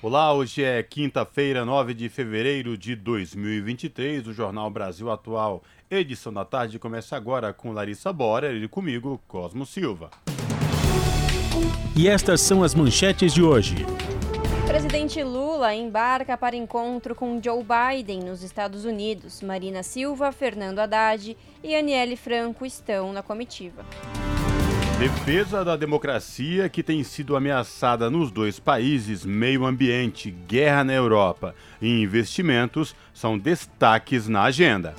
Olá, hoje é quinta-feira, 9 de fevereiro de 2023. O Jornal Brasil Atual, edição da tarde, começa agora com Larissa Bora e comigo, Cosmo Silva. E estas são as manchetes de hoje. Presidente Lula embarca para encontro com Joe Biden nos Estados Unidos. Marina Silva, Fernando Haddad e Aniele Franco estão na comitiva. Defesa da democracia que tem sido ameaçada nos dois países, meio ambiente, guerra na Europa e investimentos são destaques na agenda.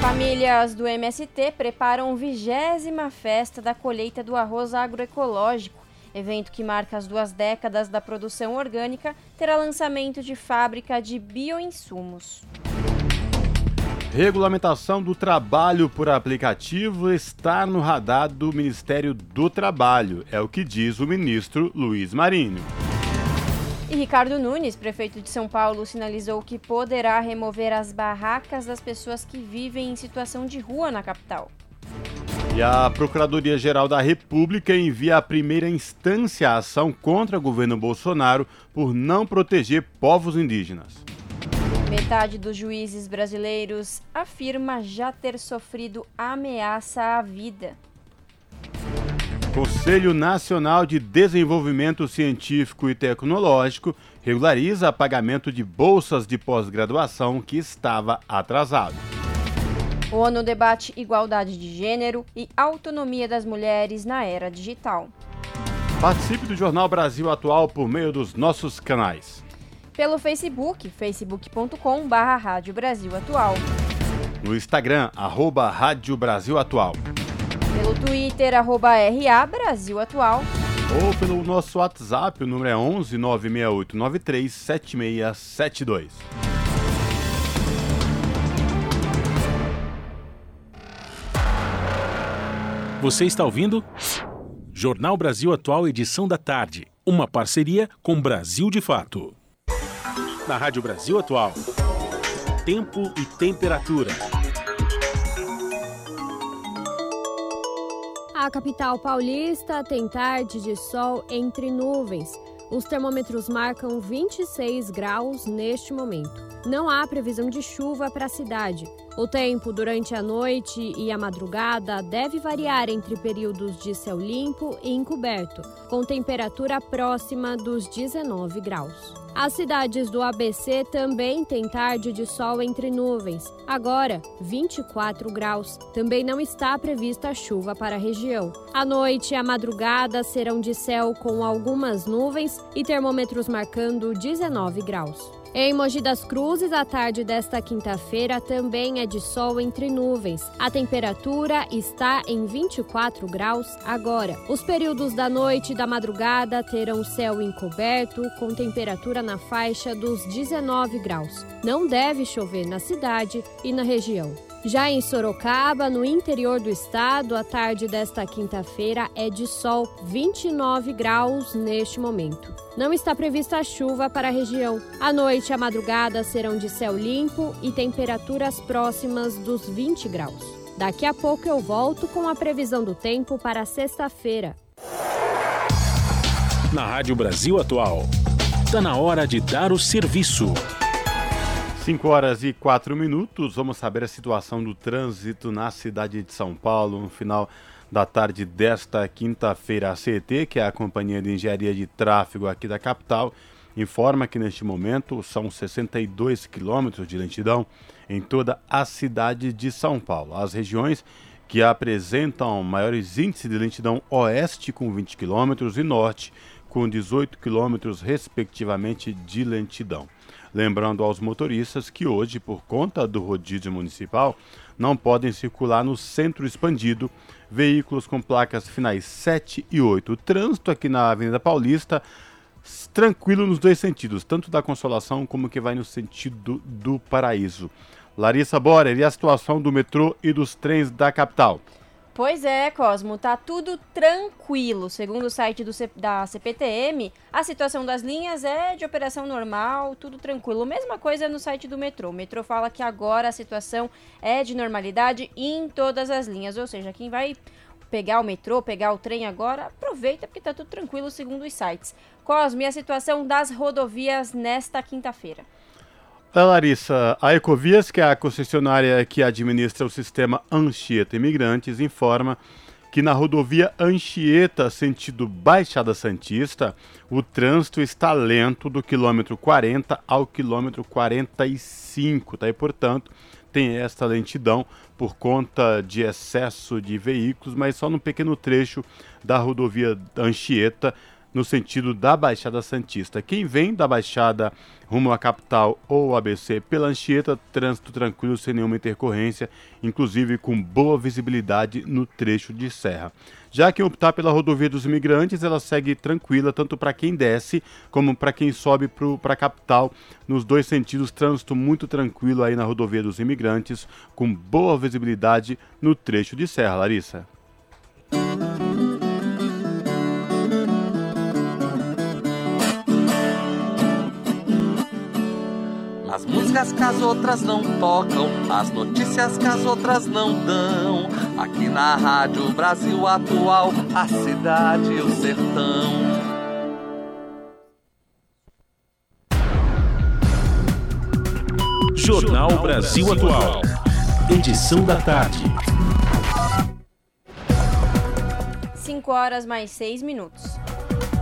Famílias do MST preparam vigésima festa da colheita do arroz agroecológico. Evento que marca as duas décadas da produção orgânica terá lançamento de fábrica de bioinsumos. Regulamentação do trabalho por aplicativo está no radar do Ministério do Trabalho, é o que diz o ministro Luiz Marinho. E Ricardo Nunes, prefeito de São Paulo, sinalizou que poderá remover as barracas das pessoas que vivem em situação de rua na capital. E a Procuradoria-Geral da República envia a primeira instância a ação contra o governo Bolsonaro por não proteger povos indígenas. Metade dos juízes brasileiros afirma já ter sofrido ameaça à vida. Conselho Nacional de Desenvolvimento Científico e Tecnológico regulariza pagamento de bolsas de pós-graduação que estava atrasado. O ONU debate igualdade de gênero e autonomia das mulheres na era digital. Participe do Jornal Brasil Atual por meio dos nossos canais pelo Facebook, facebook.com.br Rádio Brasil Atual. No Instagram, arroba Rádio Brasil Atual. Pelo Twitter, arroba RA Brasil Atual. Ou pelo nosso WhatsApp, o número é 11 968 93 7672. Você está ouvindo? Jornal Brasil Atual, edição da tarde. Uma parceria com Brasil de Fato na Rádio Brasil Atual. Tempo e temperatura. A capital paulista tem tarde de sol entre nuvens. Os termômetros marcam 26 graus neste momento. Não há previsão de chuva para a cidade. O tempo durante a noite e a madrugada deve variar entre períodos de céu limpo e encoberto, com temperatura próxima dos 19 graus. As cidades do ABC também têm tarde de sol entre nuvens, agora 24 graus. Também não está prevista chuva para a região. A noite e a madrugada serão de céu com algumas nuvens e termômetros marcando 19 graus. Em Mogi das Cruzes, a tarde desta quinta-feira também é de sol entre nuvens. A temperatura está em 24 graus agora. Os períodos da noite e da madrugada terão céu encoberto, com temperatura na faixa dos 19 graus. Não deve chover na cidade e na região. Já em Sorocaba, no interior do estado, a tarde desta quinta-feira é de sol, 29 graus neste momento. Não está prevista chuva para a região. A noite e a madrugada serão de céu limpo e temperaturas próximas dos 20 graus. Daqui a pouco eu volto com a previsão do tempo para sexta-feira. Na Rádio Brasil Atual, está na hora de dar o serviço. 5 horas e 4 minutos, vamos saber a situação do trânsito na cidade de São Paulo no final da tarde desta quinta-feira. A CET, que é a Companhia de Engenharia de Tráfego aqui da capital, informa que neste momento são 62 quilômetros de lentidão em toda a cidade de São Paulo. As regiões que apresentam maiores índices de lentidão oeste com 20 quilômetros e norte com 18 quilômetros respectivamente de lentidão. Lembrando aos motoristas que hoje, por conta do rodízio municipal, não podem circular no centro expandido veículos com placas finais 7 e 8. O trânsito aqui na Avenida Paulista tranquilo nos dois sentidos, tanto da Consolação como que vai no sentido do Paraíso. Larissa Borer, e a situação do metrô e dos trens da capital? Pois é, Cosmo, tá tudo tranquilo. Segundo o site do, da CPTM, a situação das linhas é de operação normal, tudo tranquilo. Mesma coisa no site do metrô. O metrô fala que agora a situação é de normalidade em todas as linhas, ou seja, quem vai pegar o metrô, pegar o trem agora, aproveita porque tá tudo tranquilo segundo os sites. Cosme, a situação das rodovias nesta quinta-feira. A Larissa, a Ecovias, que é a concessionária que administra o sistema Anchieta Imigrantes, informa que na rodovia Anchieta, sentido Baixada Santista, o trânsito está lento do quilômetro 40 ao quilômetro 45, tá? E, portanto, tem esta lentidão por conta de excesso de veículos, mas só no pequeno trecho da rodovia Anchieta, no sentido da Baixada Santista. Quem vem da Baixada rumo à capital ou ABC pela Anchieta, trânsito tranquilo sem nenhuma intercorrência, inclusive com boa visibilidade no trecho de serra. Já quem optar pela rodovia dos imigrantes, ela segue tranquila tanto para quem desce como para quem sobe para a capital. Nos dois sentidos, trânsito muito tranquilo aí na rodovia dos imigrantes, com boa visibilidade no trecho de serra. Larissa. Músicas que as outras não tocam, as notícias que as outras não dão. Aqui na Rádio Brasil Atual, a cidade e o sertão. Jornal Brasil Atual. Edição da tarde. 5 horas mais 6 minutos.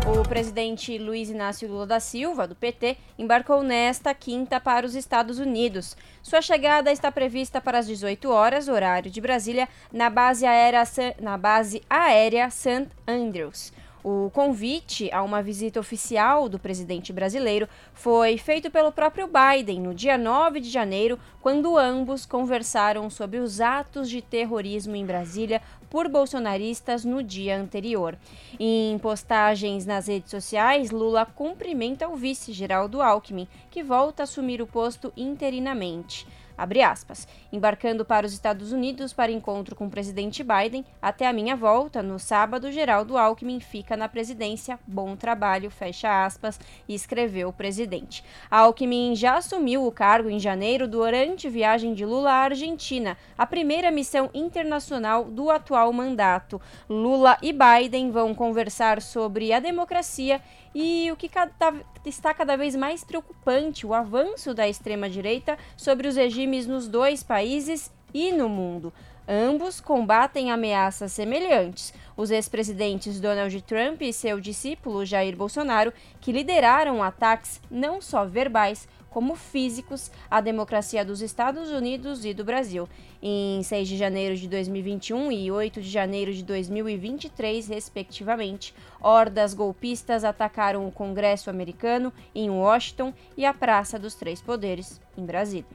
O presidente Luiz Inácio Lula da Silva, do PT, embarcou nesta quinta para os Estados Unidos. Sua chegada está prevista para as 18 horas, horário de Brasília, na base aérea, na base aérea St. Andrews. O convite a uma visita oficial do presidente brasileiro foi feito pelo próprio Biden no dia 9 de janeiro, quando ambos conversaram sobre os atos de terrorismo em Brasília por bolsonaristas no dia anterior. Em postagens nas redes sociais, Lula cumprimenta o vice Geraldo Alckmin, que volta a assumir o posto interinamente aspas, embarcando para os Estados Unidos para encontro com o presidente Biden, até a minha volta, no sábado, Geraldo Alckmin fica na presidência, bom trabalho, fecha aspas, escreveu o presidente. Alckmin já assumiu o cargo em janeiro durante viagem de Lula à Argentina, a primeira missão internacional do atual mandato. Lula e Biden vão conversar sobre a democracia e o que cada, está cada vez mais preocupante, o avanço da extrema-direita sobre os regimes nos dois países e no mundo. Ambos combatem ameaças semelhantes. Os ex-presidentes Donald Trump e seu discípulo Jair Bolsonaro, que lideraram ataques não só verbais, como físicos à democracia dos Estados Unidos e do Brasil. Em 6 de janeiro de 2021 e 8 de janeiro de 2023, respectivamente, hordas golpistas atacaram o Congresso americano em Washington e a Praça dos Três Poderes, em Brasília.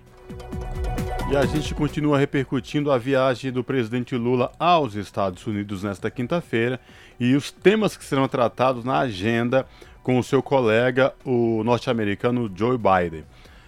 E a gente continua repercutindo a viagem do presidente Lula aos Estados Unidos nesta quinta-feira e os temas que serão tratados na agenda com o seu colega, o norte-americano Joe Biden.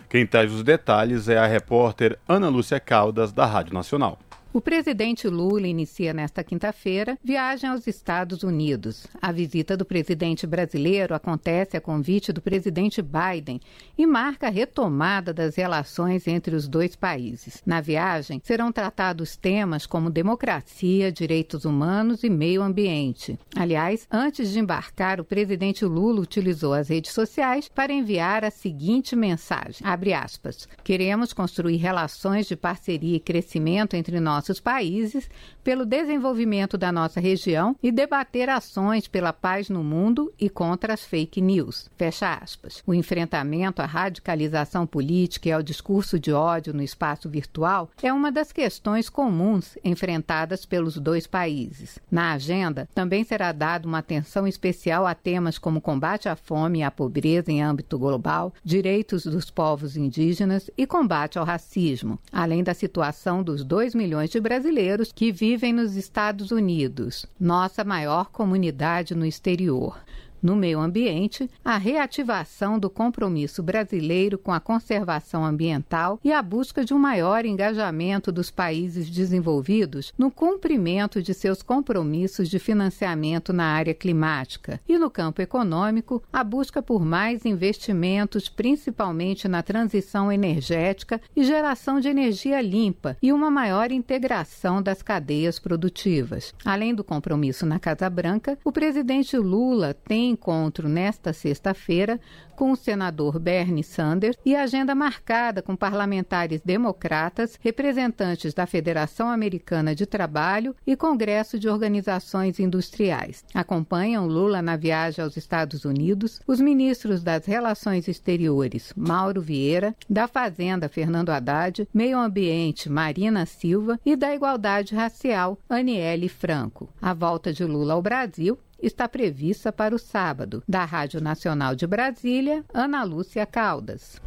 Quem traz os detalhes é a repórter Ana Lúcia Caldas, da Rádio Nacional. O presidente Lula inicia nesta quinta-feira viagem aos Estados Unidos. A visita do presidente brasileiro acontece a convite do presidente Biden e marca a retomada das relações entre os dois países. Na viagem, serão tratados temas como democracia, direitos humanos e meio ambiente. Aliás, antes de embarcar, o presidente Lula utilizou as redes sociais para enviar a seguinte mensagem: aspas, Queremos construir relações de parceria e crescimento entre nós nossos países, pelo desenvolvimento da nossa região e debater ações pela paz no mundo e contra as fake news. Fecha aspas. O enfrentamento à radicalização política e ao discurso de ódio no espaço virtual é uma das questões comuns enfrentadas pelos dois países. Na agenda, também será dada uma atenção especial a temas como combate à fome e à pobreza em âmbito global, direitos dos povos indígenas e combate ao racismo, além da situação dos 2 milhões de brasileiros que vivem nos Estados Unidos, nossa maior comunidade no exterior. No meio ambiente, a reativação do compromisso brasileiro com a conservação ambiental e a busca de um maior engajamento dos países desenvolvidos no cumprimento de seus compromissos de financiamento na área climática. E no campo econômico, a busca por mais investimentos, principalmente na transição energética e geração de energia limpa e uma maior integração das cadeias produtivas. Além do compromisso na Casa Branca, o presidente Lula tem encontro nesta sexta-feira com o senador Bernie Sanders e agenda marcada com parlamentares democratas, representantes da Federação Americana de Trabalho e Congresso de Organizações Industriais. Acompanham Lula na viagem aos Estados Unidos os ministros das Relações Exteriores Mauro Vieira, da Fazenda Fernando Haddad, Meio Ambiente Marina Silva e da Igualdade Racial Aniele Franco. A volta de Lula ao Brasil está prevista para o sábado. Da Rádio Nacional de Brasília, Ana Lúcia Caldas.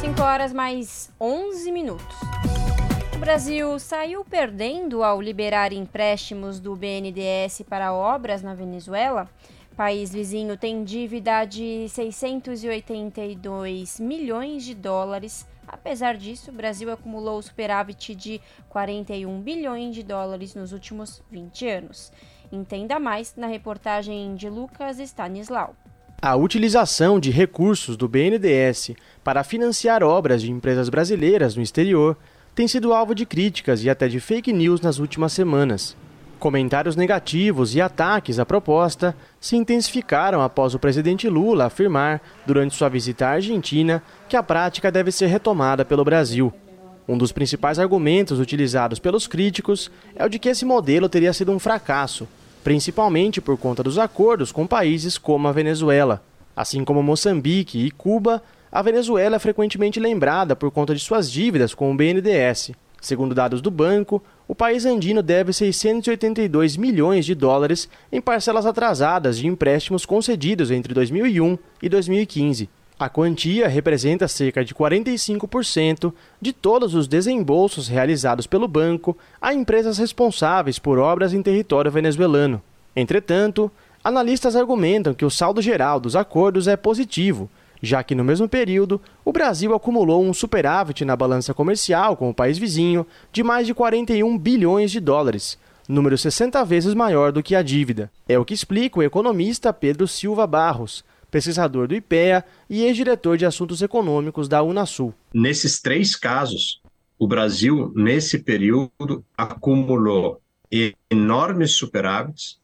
5 horas mais 11 minutos. O Brasil saiu perdendo ao liberar empréstimos do BNDES para obras na Venezuela. País vizinho tem dívida de 682 milhões de dólares. Apesar disso, o Brasil acumulou superávit de 41 bilhões de dólares nos últimos 20 anos. Entenda mais na reportagem de Lucas Stanislau. A utilização de recursos do BNDES para financiar obras de empresas brasileiras no exterior tem sido alvo de críticas e até de fake news nas últimas semanas. Comentários negativos e ataques à proposta se intensificaram após o presidente Lula afirmar, durante sua visita à Argentina, que a prática deve ser retomada pelo Brasil. Um dos principais argumentos utilizados pelos críticos é o de que esse modelo teria sido um fracasso principalmente por conta dos acordos com países como a Venezuela. Assim como Moçambique e Cuba, a Venezuela é frequentemente lembrada por conta de suas dívidas com o BNDES. Segundo dados do banco, o país andino deve 682 milhões de dólares em parcelas atrasadas de empréstimos concedidos entre 2001 e 2015. A quantia representa cerca de 45% de todos os desembolsos realizados pelo banco a empresas responsáveis por obras em território venezuelano. Entretanto, analistas argumentam que o saldo geral dos acordos é positivo, já que no mesmo período o Brasil acumulou um superávit na balança comercial com o país vizinho de mais de 41 bilhões de dólares, número 60 vezes maior do que a dívida. É o que explica o economista Pedro Silva Barros pesquisador do IPEA e ex-diretor de assuntos econômicos da Unasul. Nesses três casos, o Brasil, nesse período, acumulou enormes superávites,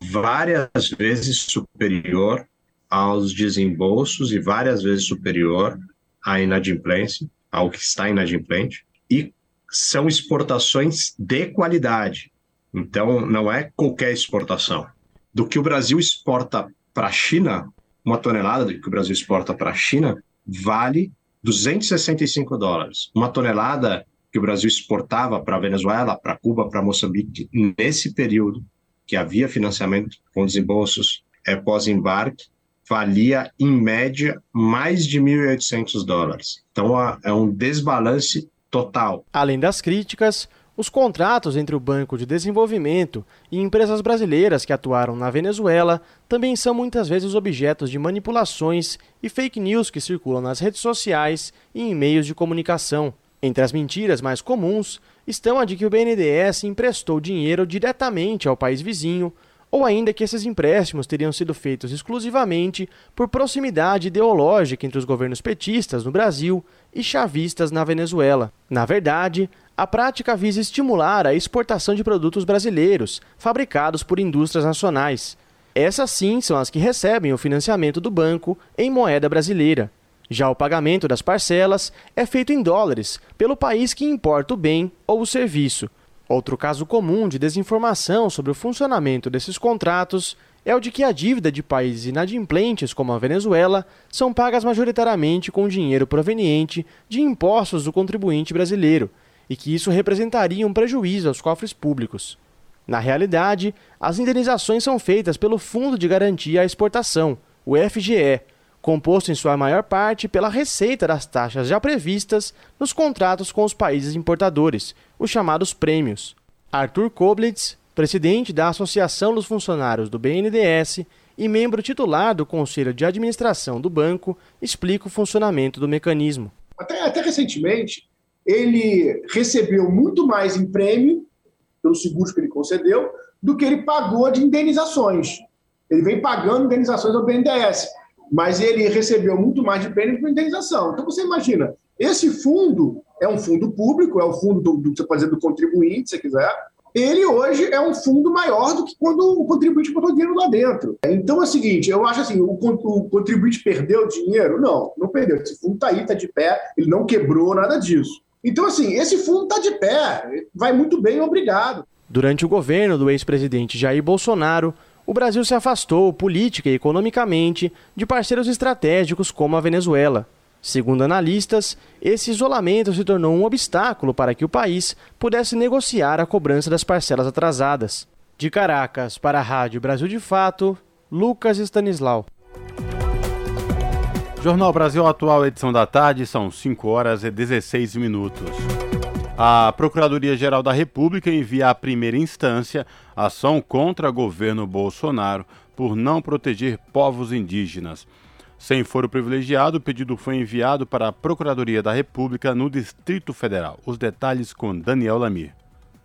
várias vezes superior aos desembolsos e várias vezes superior à inadimplência, ao que está inadimplente, e são exportações de qualidade. Então, não é qualquer exportação. Do que o Brasil exporta para a China, uma tonelada que o Brasil exporta para a China vale 265 dólares. Uma tonelada que o Brasil exportava para a Venezuela, para Cuba, para Moçambique, nesse período que havia financiamento com desembolsos é, pós-embarque, valia, em média, mais de 1.800 dólares. Então, é um desbalance total. Além das críticas, os contratos entre o Banco de Desenvolvimento e empresas brasileiras que atuaram na Venezuela também são muitas vezes objetos de manipulações e fake news que circulam nas redes sociais e em meios de comunicação. Entre as mentiras mais comuns estão a de que o BNDES emprestou dinheiro diretamente ao país vizinho, ou ainda que esses empréstimos teriam sido feitos exclusivamente por proximidade ideológica entre os governos petistas no Brasil e chavistas na Venezuela. Na verdade, a prática visa estimular a exportação de produtos brasileiros, fabricados por indústrias nacionais. Essas sim são as que recebem o financiamento do banco em moeda brasileira. Já o pagamento das parcelas é feito em dólares pelo país que importa o bem ou o serviço. Outro caso comum de desinformação sobre o funcionamento desses contratos é o de que a dívida de países inadimplentes como a Venezuela são pagas majoritariamente com dinheiro proveniente de impostos do contribuinte brasileiro e que isso representaria um prejuízo aos cofres públicos. Na realidade, as indenizações são feitas pelo Fundo de Garantia à Exportação, o FGE, composto em sua maior parte pela receita das taxas já previstas nos contratos com os países importadores, os chamados prêmios. Arthur Koblitz, presidente da Associação dos Funcionários do BNDES e membro titular do Conselho de Administração do banco, explica o funcionamento do mecanismo. Até, até recentemente, ele recebeu muito mais em prêmio, pelos seguros que ele concedeu, do que ele pagou de indenizações. Ele vem pagando indenizações ao BNDES, mas ele recebeu muito mais de prêmio que indenização. Então você imagina, esse fundo é um fundo público, é o fundo do, do você pode dizer, do contribuinte, se quiser, ele hoje é um fundo maior do que quando o contribuinte botou dinheiro lá dentro. Então é o seguinte, eu acho assim, o, o contribuinte perdeu dinheiro? Não, não perdeu. Esse fundo está aí, está de pé, ele não quebrou nada disso. Então assim, esse fundo está de pé, vai muito bem, obrigado. Durante o governo do ex-presidente Jair Bolsonaro, o Brasil se afastou política e economicamente de parceiros estratégicos como a Venezuela. Segundo analistas, esse isolamento se tornou um obstáculo para que o país pudesse negociar a cobrança das parcelas atrasadas. De Caracas, para a Rádio Brasil de Fato, Lucas Stanislau. Jornal Brasil Atual, edição da tarde, são 5 horas e 16 minutos. A Procuradoria-Geral da República envia à primeira instância ação contra o governo Bolsonaro por não proteger povos indígenas. Sem foro privilegiado, o pedido foi enviado para a Procuradoria da República no Distrito Federal. Os detalhes com Daniel Lamir.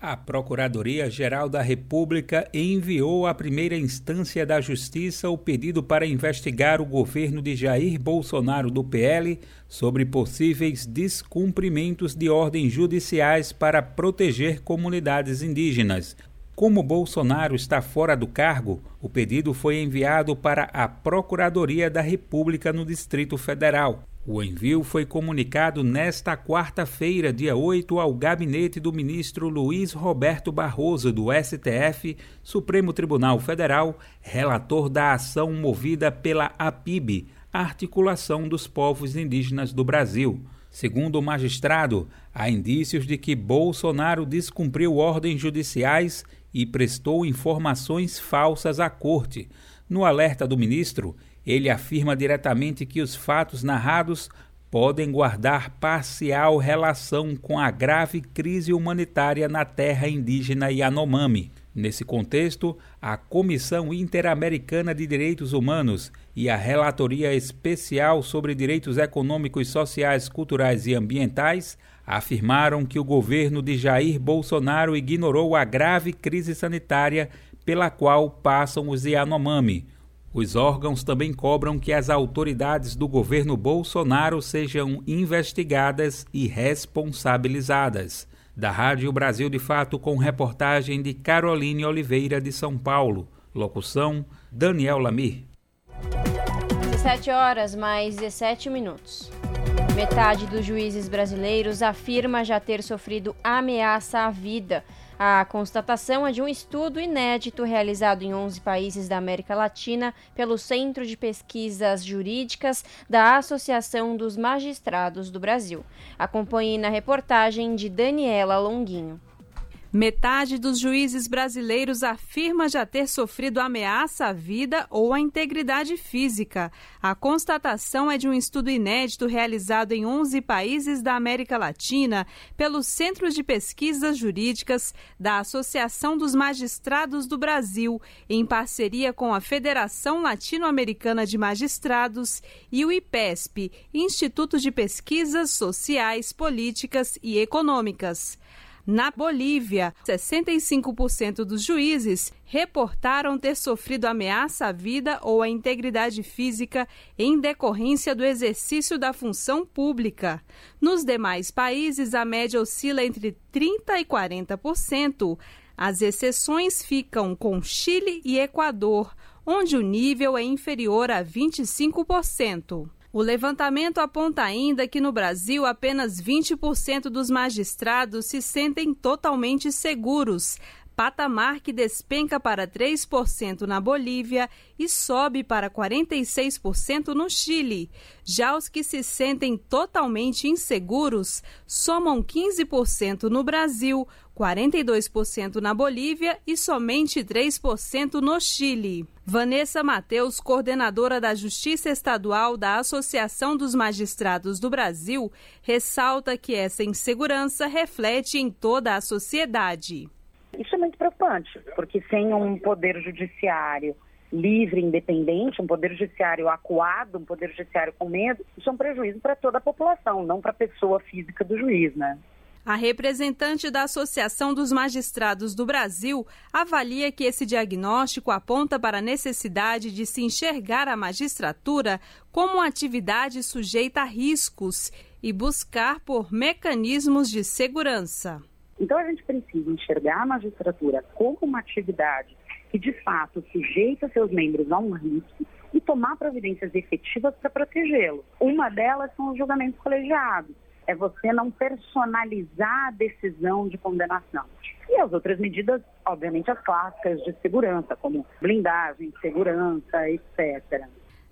A Procuradoria-Geral da República enviou à primeira instância da Justiça o pedido para investigar o governo de Jair Bolsonaro do PL sobre possíveis descumprimentos de ordens judiciais para proteger comunidades indígenas. Como Bolsonaro está fora do cargo, o pedido foi enviado para a Procuradoria da República no Distrito Federal. O envio foi comunicado nesta quarta-feira, dia 8, ao gabinete do ministro Luiz Roberto Barroso, do STF, Supremo Tribunal Federal, relator da ação movida pela APIB, Articulação dos Povos Indígenas do Brasil. Segundo o magistrado, há indícios de que Bolsonaro descumpriu ordens judiciais e prestou informações falsas à corte. No alerta do ministro, ele afirma diretamente que os fatos narrados podem guardar parcial relação com a grave crise humanitária na terra indígena Yanomami. Nesse contexto, a Comissão Interamericana de Direitos Humanos e a Relatoria Especial sobre Direitos Econômicos, Sociais, Culturais e Ambientais afirmaram que o governo de Jair Bolsonaro ignorou a grave crise sanitária pela qual passam os Yanomami. Os órgãos também cobram que as autoridades do governo Bolsonaro sejam investigadas e responsabilizadas. Da Rádio Brasil de Fato, com reportagem de Caroline Oliveira de São Paulo. Locução: Daniel Lamir. 17 horas mais 17 minutos. Metade dos juízes brasileiros afirma já ter sofrido ameaça à vida. A constatação é de um estudo inédito realizado em 11 países da América Latina pelo Centro de Pesquisas Jurídicas da Associação dos Magistrados do Brasil. Acompanhe na reportagem de Daniela Longuinho. Metade dos juízes brasileiros afirma já ter sofrido ameaça à vida ou à integridade física. A constatação é de um estudo inédito realizado em 11 países da América Latina pelo Centro de Pesquisas Jurídicas da Associação dos Magistrados do Brasil, em parceria com a Federação Latino-Americana de Magistrados e o IPESP, Instituto de Pesquisas Sociais, Políticas e Econômicas. Na Bolívia, 65% dos juízes reportaram ter sofrido ameaça à vida ou à integridade física em decorrência do exercício da função pública. Nos demais países, a média oscila entre 30% e 40%. As exceções ficam com Chile e Equador, onde o nível é inferior a 25%. O levantamento aponta ainda que no Brasil apenas 20% dos magistrados se sentem totalmente seguros, patamar que despenca para 3% na Bolívia e sobe para 46% no Chile. Já os que se sentem totalmente inseguros somam 15% no Brasil, 42% na Bolívia e somente 3% no Chile. Vanessa Mateus, coordenadora da Justiça Estadual da Associação dos Magistrados do Brasil, ressalta que essa insegurança reflete em toda a sociedade. Isso é muito preocupante, porque sem um poder judiciário livre, independente, um poder judiciário acuado, um poder judiciário com medo, isso é um prejuízo para toda a população, não para a pessoa física do juiz, né? A representante da Associação dos Magistrados do Brasil avalia que esse diagnóstico aponta para a necessidade de se enxergar a magistratura como uma atividade sujeita a riscos e buscar por mecanismos de segurança. Então a gente precisa enxergar a magistratura como uma atividade que de fato sujeita seus membros a um risco e tomar providências efetivas para protegê-lo. Uma delas são os julgamentos colegiados. É você não personalizar a decisão de condenação. E as outras medidas, obviamente, as clássicas de segurança, como blindagem, segurança, etc.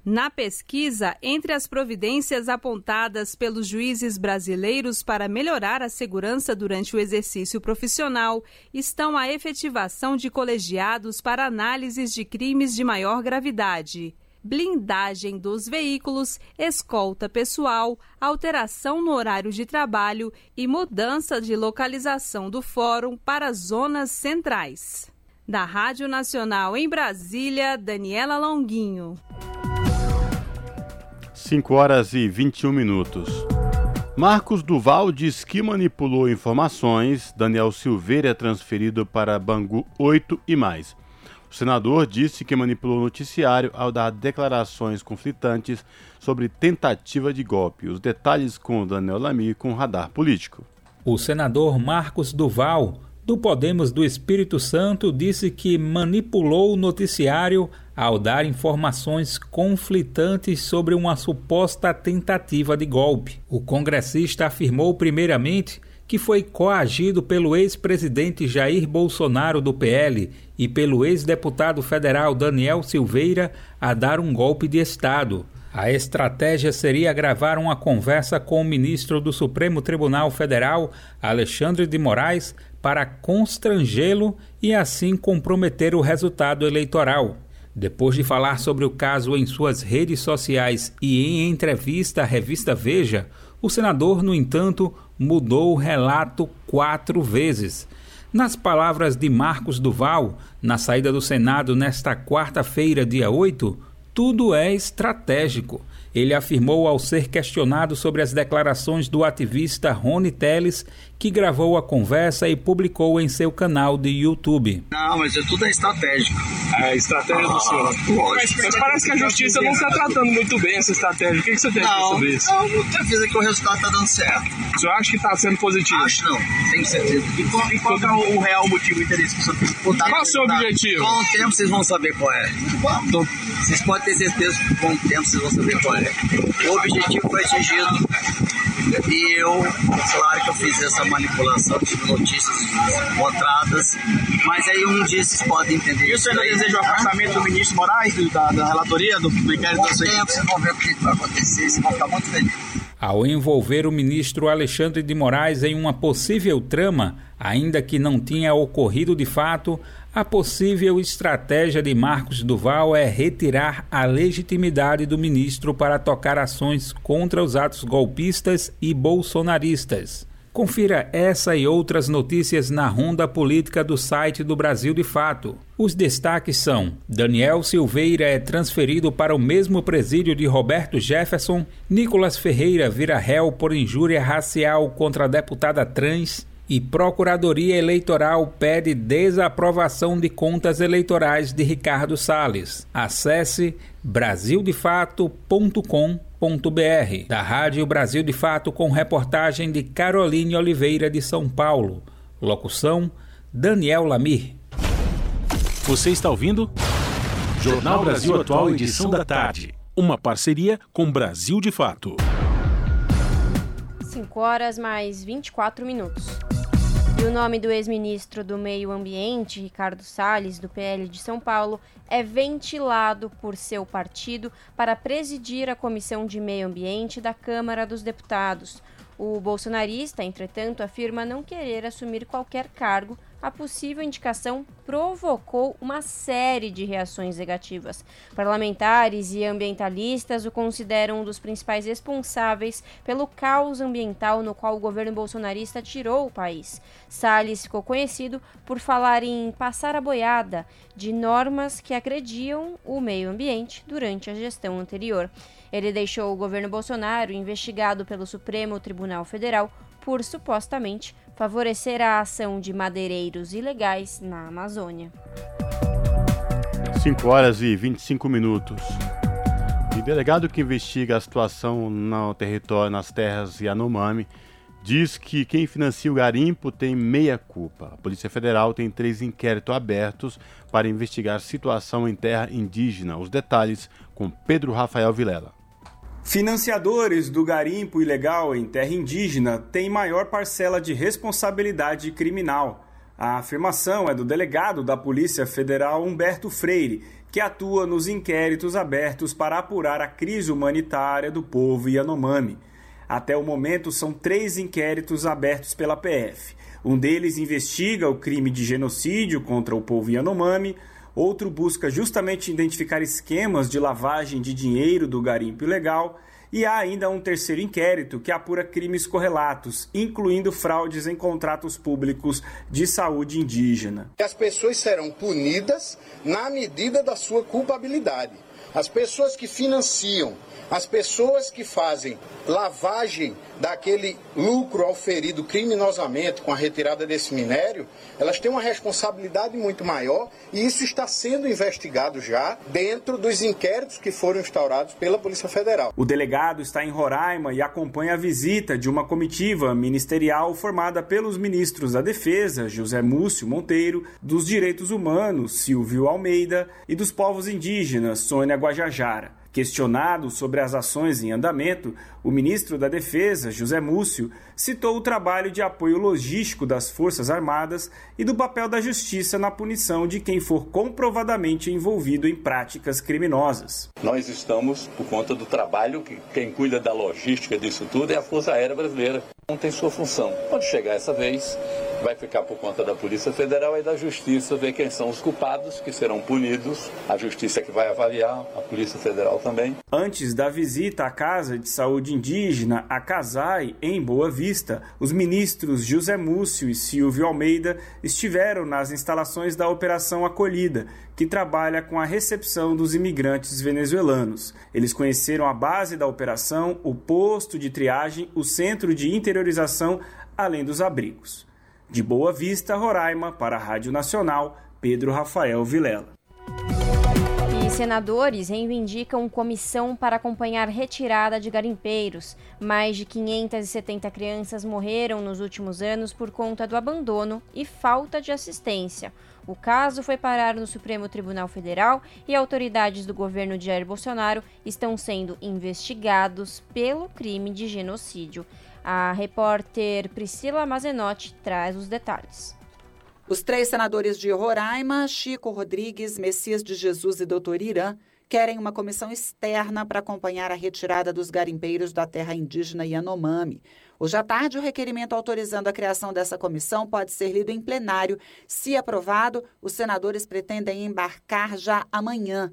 Na pesquisa, entre as providências apontadas pelos juízes brasileiros para melhorar a segurança durante o exercício profissional estão a efetivação de colegiados para análises de crimes de maior gravidade, blindagem dos veículos, escolta pessoal, alteração no horário de trabalho e mudança de localização do fórum para zonas centrais. Da Rádio Nacional em Brasília, Daniela Longuinho. 5 horas e 21 minutos. Marcos Duval diz que manipulou informações. Daniel Silveira é transferido para Bangu 8 e mais. O senador disse que manipulou o noticiário ao dar declarações conflitantes sobre tentativa de golpe. Os detalhes com Daniel Lamy com Radar Político. O senador Marcos Duval, do Podemos do Espírito Santo, disse que manipulou o noticiário ao dar informações conflitantes sobre uma suposta tentativa de golpe. O congressista afirmou, primeiramente, que foi coagido pelo ex-presidente Jair Bolsonaro do PL e pelo ex-deputado federal Daniel Silveira a dar um golpe de Estado. A estratégia seria gravar uma conversa com o ministro do Supremo Tribunal Federal, Alexandre de Moraes, para constrangê-lo e assim comprometer o resultado eleitoral. Depois de falar sobre o caso em suas redes sociais e em entrevista à revista Veja, o senador, no entanto, mudou o relato quatro vezes. Nas palavras de Marcos Duval, na saída do Senado nesta quarta-feira, dia 8, tudo é estratégico. Ele afirmou ao ser questionado sobre as declarações do ativista Rony Teles, que gravou a conversa e publicou em seu canal de YouTube. Não, mas é tudo é estratégico. É estratégia do senhor. Mas, mas, parece que a justiça não está tratando muito bem essa estratégia. O que, que você tem a dizer sobre isso? Não, não tem que o resultado está dando certo. O senhor acha que está sendo positivo? Acho não, tenho certeza. E qual, e qual é o real motivo e interesse que o senhor tem? Qual é o seu objetivo? Com o tempo vocês vão saber qual é. Então, vocês podem ter certeza que com o tempo vocês vão saber qual é. O objetivo foi atingido e eu, claro que eu fiz essa manipulação de notícias encontradas, mas aí um dia vocês podem entender. E o senhor deseja o afastamento do ministro Moraes, da, da relatoria, do, do inquérito? Com tempo vocês vão ver o que vai acontecer, vocês vão ficar muito felizes. Ao envolver o ministro Alexandre de Moraes em uma possível trama, ainda que não tinha ocorrido de fato, a possível estratégia de Marcos Duval é retirar a legitimidade do ministro para tocar ações contra os atos golpistas e bolsonaristas. Confira essa e outras notícias na ronda política do site do Brasil de Fato. Os destaques são: Daniel Silveira é transferido para o mesmo presídio de Roberto Jefferson, Nicolas Ferreira vira réu por injúria racial contra a deputada trans, e Procuradoria Eleitoral pede desaprovação de contas eleitorais de Ricardo Salles. Acesse brasildefato.com.br. Da Rádio Brasil de Fato com reportagem de Caroline Oliveira de São Paulo. Locução: Daniel Lamir. Você está ouvindo? Jornal Brasil Atual, edição da tarde. Uma parceria com Brasil de Fato. 5 horas mais 24 minutos. E o nome do ex-ministro do Meio Ambiente, Ricardo Salles, do PL de São Paulo, é ventilado por seu partido para presidir a Comissão de Meio Ambiente da Câmara dos Deputados. O bolsonarista, entretanto, afirma não querer assumir qualquer cargo a possível indicação provocou uma série de reações negativas. Parlamentares e ambientalistas o consideram um dos principais responsáveis pelo caos ambiental no qual o governo bolsonarista tirou o país. Salles ficou conhecido por falar em passar a boiada de normas que agrediam o meio ambiente durante a gestão anterior. Ele deixou o governo Bolsonaro investigado pelo Supremo Tribunal Federal por supostamente favorecer a ação de madeireiros ilegais na Amazônia. 5 horas e 25 minutos. O delegado que investiga a situação no território, nas terras Yanomami, diz que quem financia o garimpo tem meia culpa. A Polícia Federal tem três inquéritos abertos para investigar situação em terra indígena. Os detalhes com Pedro Rafael Vilela. Financiadores do garimpo ilegal em terra indígena têm maior parcela de responsabilidade criminal. A afirmação é do delegado da Polícia Federal Humberto Freire, que atua nos inquéritos abertos para apurar a crise humanitária do povo Yanomami. Até o momento, são três inquéritos abertos pela PF. Um deles investiga o crime de genocídio contra o povo Yanomami, outro busca justamente identificar esquemas de lavagem de dinheiro do garimpo ilegal, e há ainda um terceiro inquérito que apura crimes correlatos, incluindo fraudes em contratos públicos de saúde indígena. As pessoas serão punidas na medida da sua culpabilidade. As pessoas que financiam as pessoas que fazem lavagem daquele lucro auferido criminosamente com a retirada desse minério, elas têm uma responsabilidade muito maior e isso está sendo investigado já dentro dos inquéritos que foram instaurados pela Polícia Federal. O delegado está em Roraima e acompanha a visita de uma comitiva ministerial formada pelos ministros da Defesa, José Múcio Monteiro, dos Direitos Humanos, Silvio Almeida, e dos povos indígenas, Sônia Guajajara. Questionado sobre as ações em andamento, o ministro da Defesa, José Múcio, citou o trabalho de apoio logístico das Forças Armadas e do papel da Justiça na punição de quem for comprovadamente envolvido em práticas criminosas. Nós estamos, por conta do trabalho, que quem cuida da logística disso tudo é a Força Aérea Brasileira. Não tem sua função. Quando chegar essa vez, vai ficar por conta da Polícia Federal e da Justiça ver quem são os culpados que serão punidos. A Justiça que vai avaliar, a Polícia Federal também. Antes da visita à Casa de Saúde Indígena, a CASAI, em Boa Vista, os ministros José Múcio e Silvio Almeida estiveram nas instalações da Operação Acolhida, que trabalha com a recepção dos imigrantes venezuelanos. Eles conheceram a base da operação, o posto de triagem, o centro de interiorização, além dos abrigos. De Boa Vista, Roraima, para a Rádio Nacional, Pedro Rafael Vilela. E senadores reivindicam comissão para acompanhar retirada de garimpeiros. Mais de 570 crianças morreram nos últimos anos por conta do abandono e falta de assistência. O caso foi parar no Supremo Tribunal Federal e autoridades do governo de Jair Bolsonaro estão sendo investigados pelo crime de genocídio. A repórter Priscila Mazenotti traz os detalhes. Os três senadores de Roraima, Chico Rodrigues, Messias de Jesus e Doutor Irã, querem uma comissão externa para acompanhar a retirada dos garimpeiros da terra indígena Yanomami. Hoje à tarde, o requerimento autorizando a criação dessa comissão pode ser lido em plenário. Se aprovado, os senadores pretendem embarcar já amanhã.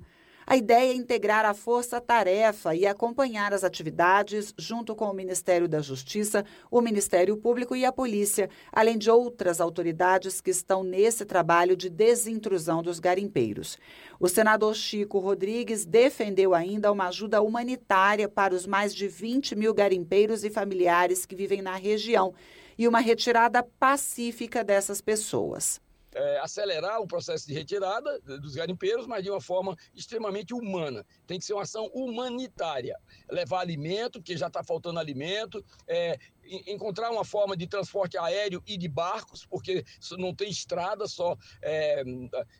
A ideia é integrar a força-tarefa e acompanhar as atividades junto com o Ministério da Justiça, o Ministério Público e a Polícia, além de outras autoridades que estão nesse trabalho de desintrusão dos garimpeiros. O senador Chico Rodrigues defendeu ainda uma ajuda humanitária para os mais de 20 mil garimpeiros e familiares que vivem na região e uma retirada pacífica dessas pessoas é, acelerar o processo de retirada dos garimpeiros, mas de uma forma extremamente humana. Tem que ser uma ação humanitária. Levar alimento, porque já está faltando alimento, é, encontrar uma forma de transporte aéreo e de barcos, porque não tem estrada, só, é,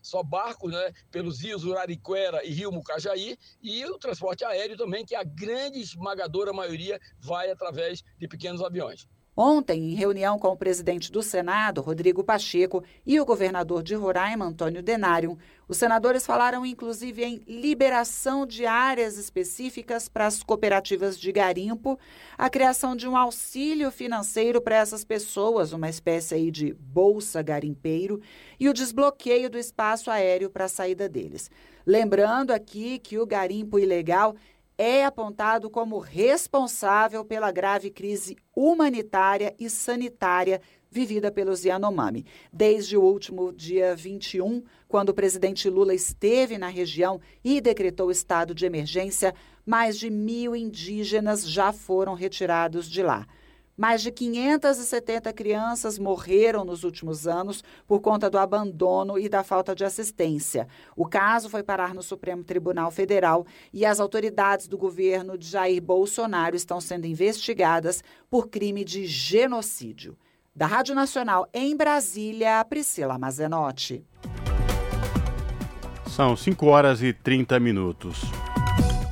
só barcos né, pelos rios Urariquera e Rio Mucajaí, e o transporte aéreo também, que a grande esmagadora maioria vai através de pequenos aviões. Ontem, em reunião com o presidente do Senado, Rodrigo Pacheco, e o governador de Roraima, Antônio Denário, os senadores falaram inclusive em liberação de áreas específicas para as cooperativas de garimpo, a criação de um auxílio financeiro para essas pessoas, uma espécie aí de bolsa garimpeiro, e o desbloqueio do espaço aéreo para a saída deles. Lembrando aqui que o garimpo ilegal é apontado como responsável pela grave crise humanitária e sanitária vivida pelos Yanomami. Desde o último dia 21, quando o presidente Lula esteve na região e decretou estado de emergência, mais de mil indígenas já foram retirados de lá. Mais de 570 crianças morreram nos últimos anos por conta do abandono e da falta de assistência. O caso foi parar no Supremo Tribunal Federal e as autoridades do governo de Jair Bolsonaro estão sendo investigadas por crime de genocídio. Da Rádio Nacional em Brasília, Priscila Mazenotti. São 5 horas e 30 minutos.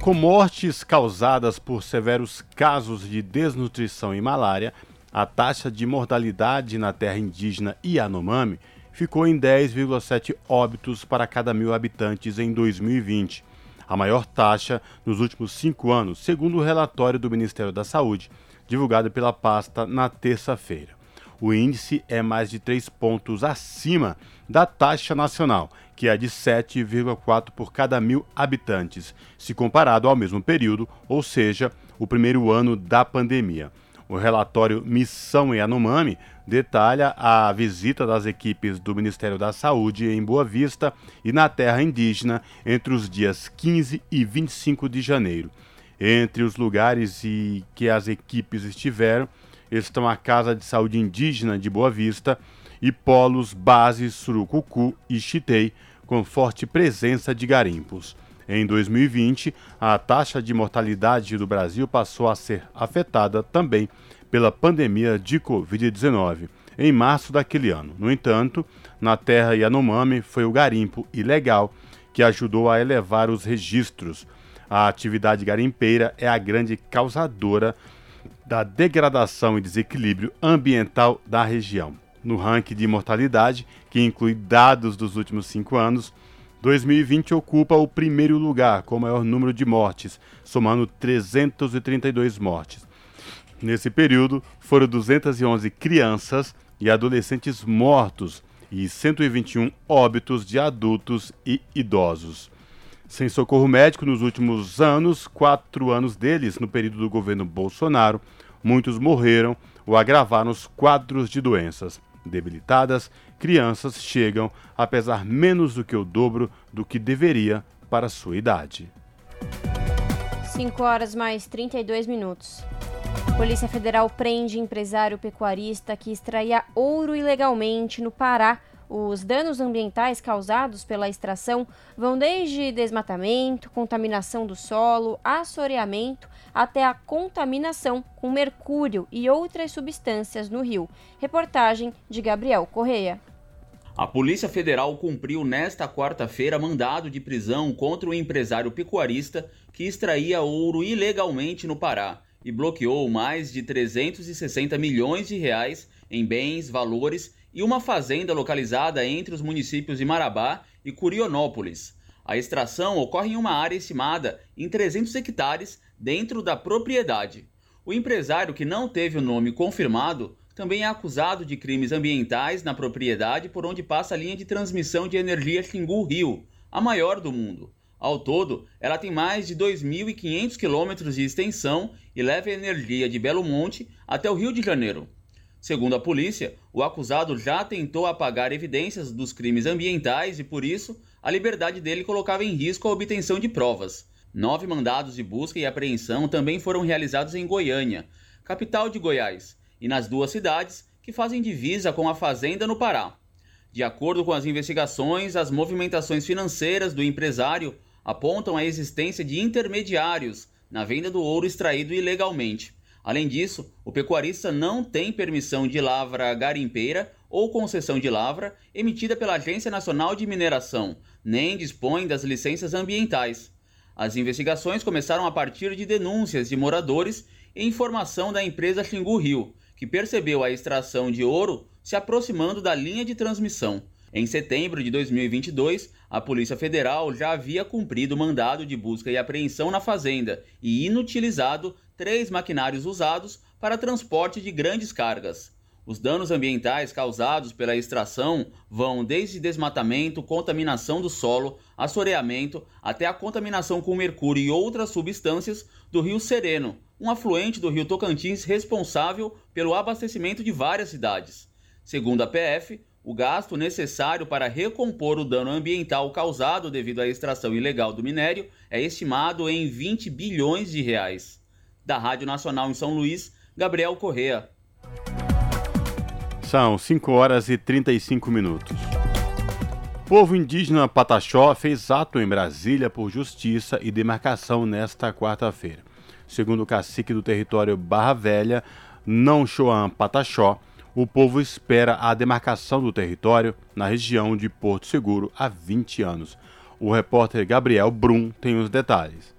Com mortes causadas por severos casos de desnutrição e malária, a taxa de mortalidade na terra indígena Yanomami ficou em 10,7 óbitos para cada mil habitantes em 2020, a maior taxa nos últimos cinco anos, segundo o relatório do Ministério da Saúde, divulgado pela pasta na terça-feira. O índice é mais de três pontos acima da taxa nacional que é de 7,4 por cada mil habitantes, se comparado ao mesmo período, ou seja, o primeiro ano da pandemia. O relatório Missão Yanomami detalha a visita das equipes do Ministério da Saúde em Boa Vista e na terra indígena entre os dias 15 e 25 de janeiro. Entre os lugares em que as equipes estiveram estão a Casa de Saúde Indígena de Boa Vista, e polos base Surucucu e Chitei, com forte presença de garimpos. Em 2020, a taxa de mortalidade do Brasil passou a ser afetada também pela pandemia de Covid-19, em março daquele ano. No entanto, na terra Yanomami foi o garimpo ilegal que ajudou a elevar os registros. A atividade garimpeira é a grande causadora da degradação e desequilíbrio ambiental da região no ranking de mortalidade, que inclui dados dos últimos cinco anos, 2020 ocupa o primeiro lugar com o maior número de mortes, somando 332 mortes. Nesse período, foram 211 crianças e adolescentes mortos e 121 óbitos de adultos e idosos. Sem socorro médico nos últimos anos, quatro anos deles no período do governo Bolsonaro, muitos morreram ou agravaram os quadros de doenças debilitadas, crianças chegam a pesar menos do que o dobro do que deveria para sua idade. 5 horas mais 32 minutos. Polícia Federal prende empresário pecuarista que extraía ouro ilegalmente no Pará os danos ambientais causados pela extração vão desde desmatamento, contaminação do solo, assoreamento, até a contaminação com mercúrio e outras substâncias no rio. Reportagem de Gabriel Correia. A Polícia Federal cumpriu nesta quarta-feira mandado de prisão contra o empresário pecuarista que extraía ouro ilegalmente no Pará e bloqueou mais de 360 milhões de reais em bens, valores e uma fazenda localizada entre os municípios de Marabá e Curionópolis. A extração ocorre em uma área estimada em 300 hectares dentro da propriedade. O empresário, que não teve o nome confirmado, também é acusado de crimes ambientais na propriedade por onde passa a linha de transmissão de energia Xingu-Rio, a maior do mundo. Ao todo, ela tem mais de 2.500 quilômetros de extensão e leva energia de Belo Monte até o Rio de Janeiro. Segundo a polícia, o acusado já tentou apagar evidências dos crimes ambientais e, por isso, a liberdade dele colocava em risco a obtenção de provas. Nove mandados de busca e apreensão também foram realizados em Goiânia, capital de Goiás, e nas duas cidades que fazem divisa com a Fazenda no Pará. De acordo com as investigações, as movimentações financeiras do empresário apontam a existência de intermediários na venda do ouro extraído ilegalmente. Além disso, o pecuarista não tem permissão de lavra garimpeira ou concessão de lavra emitida pela Agência Nacional de Mineração, nem dispõe das licenças ambientais. As investigações começaram a partir de denúncias de moradores e informação da empresa Xingu Rio, que percebeu a extração de ouro se aproximando da linha de transmissão. Em setembro de 2022, a Polícia Federal já havia cumprido mandado de busca e apreensão na fazenda e inutilizado três maquinários usados para transporte de grandes cargas. Os danos ambientais causados pela extração vão desde desmatamento, contaminação do solo, assoreamento, até a contaminação com mercúrio e outras substâncias do Rio Sereno, um afluente do Rio Tocantins responsável pelo abastecimento de várias cidades. Segundo a PF, o gasto necessário para recompor o dano ambiental causado devido à extração ilegal do minério é estimado em 20 bilhões de reais. Da Rádio Nacional em São Luís, Gabriel Correa. São 5 horas e 35 minutos. O povo indígena Pataxó fez ato em Brasília por justiça e demarcação nesta quarta-feira. Segundo o cacique do território Barra Velha, Não Choan Pataxó, o povo espera a demarcação do território na região de Porto Seguro há 20 anos. O repórter Gabriel Brum tem os detalhes.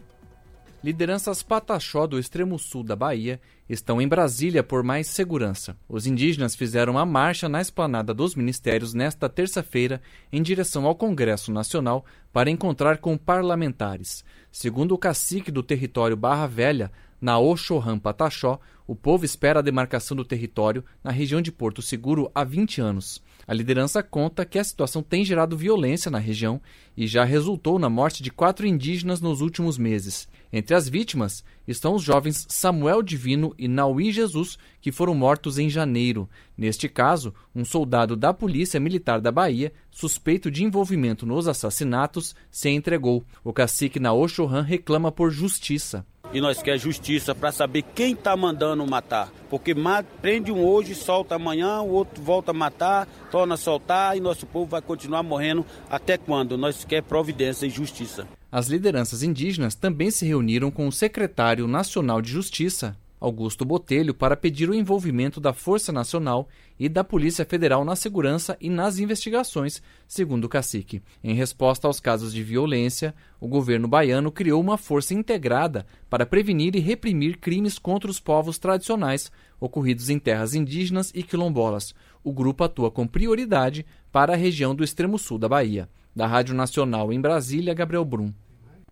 Lideranças Pataxó do extremo sul da Bahia estão em Brasília por mais segurança. Os indígenas fizeram uma marcha na esplanada dos ministérios nesta terça-feira em direção ao Congresso Nacional para encontrar com parlamentares. Segundo o cacique do território Barra Velha, na Oxorram Pataxó, o povo espera a demarcação do território na região de Porto Seguro há 20 anos. A liderança conta que a situação tem gerado violência na região e já resultou na morte de quatro indígenas nos últimos meses. Entre as vítimas estão os jovens Samuel Divino e Naui Jesus, que foram mortos em janeiro. Neste caso, um soldado da Polícia Militar da Bahia, suspeito de envolvimento nos assassinatos, se entregou. O cacique Naoxohan reclama por justiça. E nós quer justiça para saber quem está mandando matar. Porque prende um hoje, solta amanhã, o outro volta a matar, torna a soltar e nosso povo vai continuar morrendo até quando? Nós quer providência e justiça. As lideranças indígenas também se reuniram com o secretário nacional de Justiça, Augusto Botelho, para pedir o envolvimento da Força Nacional e da Polícia Federal na segurança e nas investigações, segundo o cacique. Em resposta aos casos de violência, o governo baiano criou uma força integrada para prevenir e reprimir crimes contra os povos tradicionais ocorridos em terras indígenas e quilombolas. O grupo atua com prioridade para a região do extremo sul da Bahia. Da Rádio Nacional em Brasília, Gabriel Brum.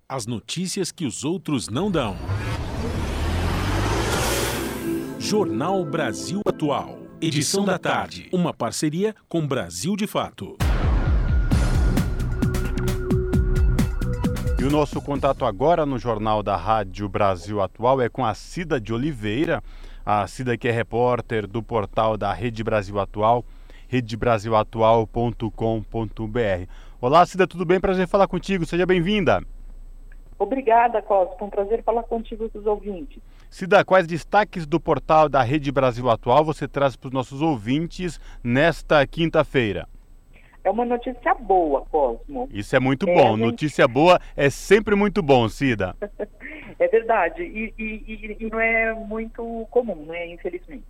As notícias que os outros não dão. Jornal Brasil Atual. Edição da tarde. Uma parceria com Brasil de Fato. E o nosso contato agora no Jornal da Rádio Brasil Atual é com a Cida de Oliveira. A Cida que é repórter do portal da Rede Brasil Atual, redebrasilatual.com.br. Olá, Cida, tudo bem? Prazer falar contigo. Seja bem-vinda. Obrigada, Costa. Um prazer falar contigo e com os ouvintes. Cida, quais destaques do portal da Rede Brasil Atual você traz para os nossos ouvintes nesta quinta-feira? É uma notícia boa, Cosmo. Isso é muito é, bom. Gente... Notícia boa é sempre muito bom, Cida. é verdade. E, e, e, não é muito comum, né? Infelizmente.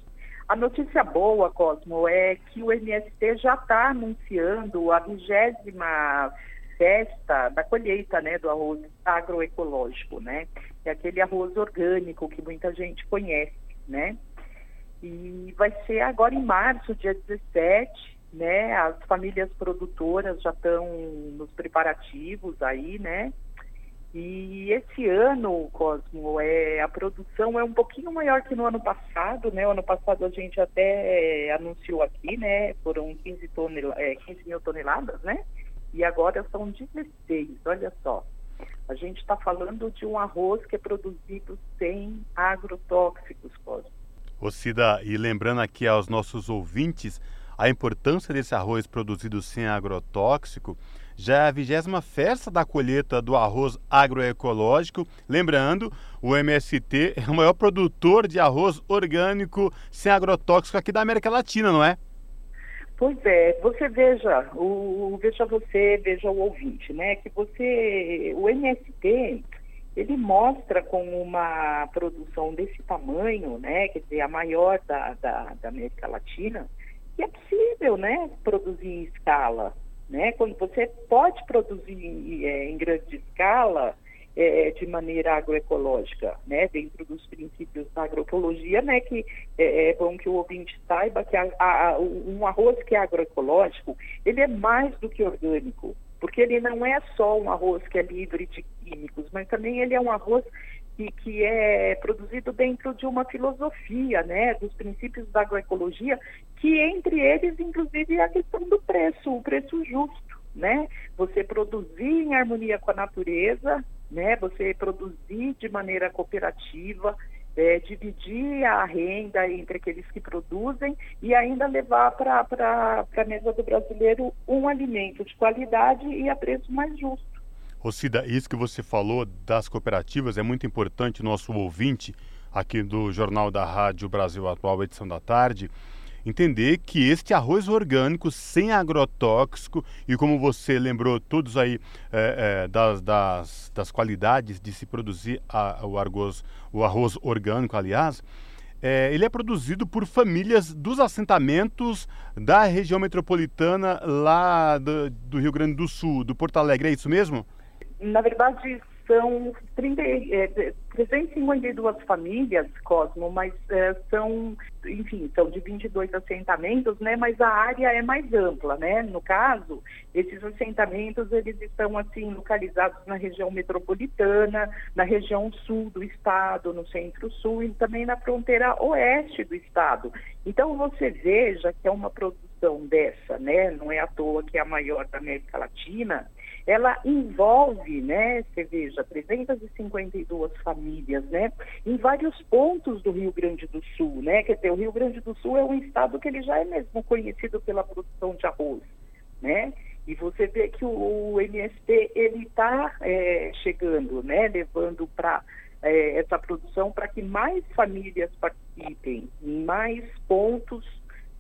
A notícia boa, Cosmo, é que o MST já está anunciando a vigésima festa da colheita né, do arroz agroecológico, né? É aquele arroz orgânico que muita gente conhece, né? E vai ser agora em março, dia 17, né? As famílias produtoras já estão nos preparativos aí, né? E esse ano, Cosmo, é, a produção é um pouquinho maior que no ano passado, né? O ano passado a gente até é, anunciou aqui, né? Foram 15, tonel, é, 15 mil toneladas, né? E agora são 16, olha só. A gente está falando de um arroz que é produzido sem agrotóxicos, Cosmo. Ô Cida, e lembrando aqui aos nossos ouvintes a importância desse arroz produzido sem agrotóxico, já é a vigésima festa da colheita do arroz agroecológico. Lembrando, o MST é o maior produtor de arroz orgânico sem agrotóxico aqui da América Latina, não é? Pois é, você veja, o, veja você, veja o ouvinte, né? Que você, o MST, ele mostra com uma produção desse tamanho, né? Quer dizer, a maior da, da, da América Latina, que é possível, né? Produzir em escala, né? Quando você pode produzir é, em grande escala, é, de maneira agroecológica, né, dentro dos princípios da agroecologia, né, que é, é bom que o ouvinte saiba que a, a, um arroz que é agroecológico, ele é mais do que orgânico, porque ele não é só um arroz que é livre de químicos, mas também ele é um arroz que, que é produzido dentro de uma filosofia, né, dos princípios da agroecologia, que entre eles, inclusive, é a questão do preço, o preço justo, né? Você produzir em harmonia com a natureza, né? Você produzir de maneira cooperativa, é, dividir a renda entre aqueles que produzem e ainda levar para a mesa do brasileiro um alimento de qualidade e a preço mais justo. Rocida, isso que você falou das cooperativas é muito importante, nosso ouvinte aqui do Jornal da Rádio Brasil Atual, edição da tarde, entender que este arroz orgânico, sem agrotóxico, e como você lembrou todos aí é, é, das, das, das, qualidades de se produzir a, o, arroz, o arroz orgânico, aliás, é, ele é produzido por famílias dos assentamentos da região metropolitana lá do, do Rio Grande do Sul, do Porto Alegre, é isso mesmo? na verdade, são 30, é, 352 famílias, Cosmo, mas é, são, enfim, são de 22 assentamentos, né? Mas a área é mais ampla, né? No caso, esses assentamentos, eles estão, assim, localizados na região metropolitana, na região sul do estado, no centro-sul e também na fronteira oeste do estado. Então, você veja que é uma produção dessa, né? Não é à toa que é a maior da América Latina, ela envolve, né, você veja, 352 famílias, né, em vários pontos do Rio Grande do Sul, né, quer dizer, o Rio Grande do Sul é um estado que ele já é mesmo conhecido pela produção de arroz, né, e você vê que o, o MST, ele está é, chegando, né, levando para é, essa produção para que mais famílias participem, em mais pontos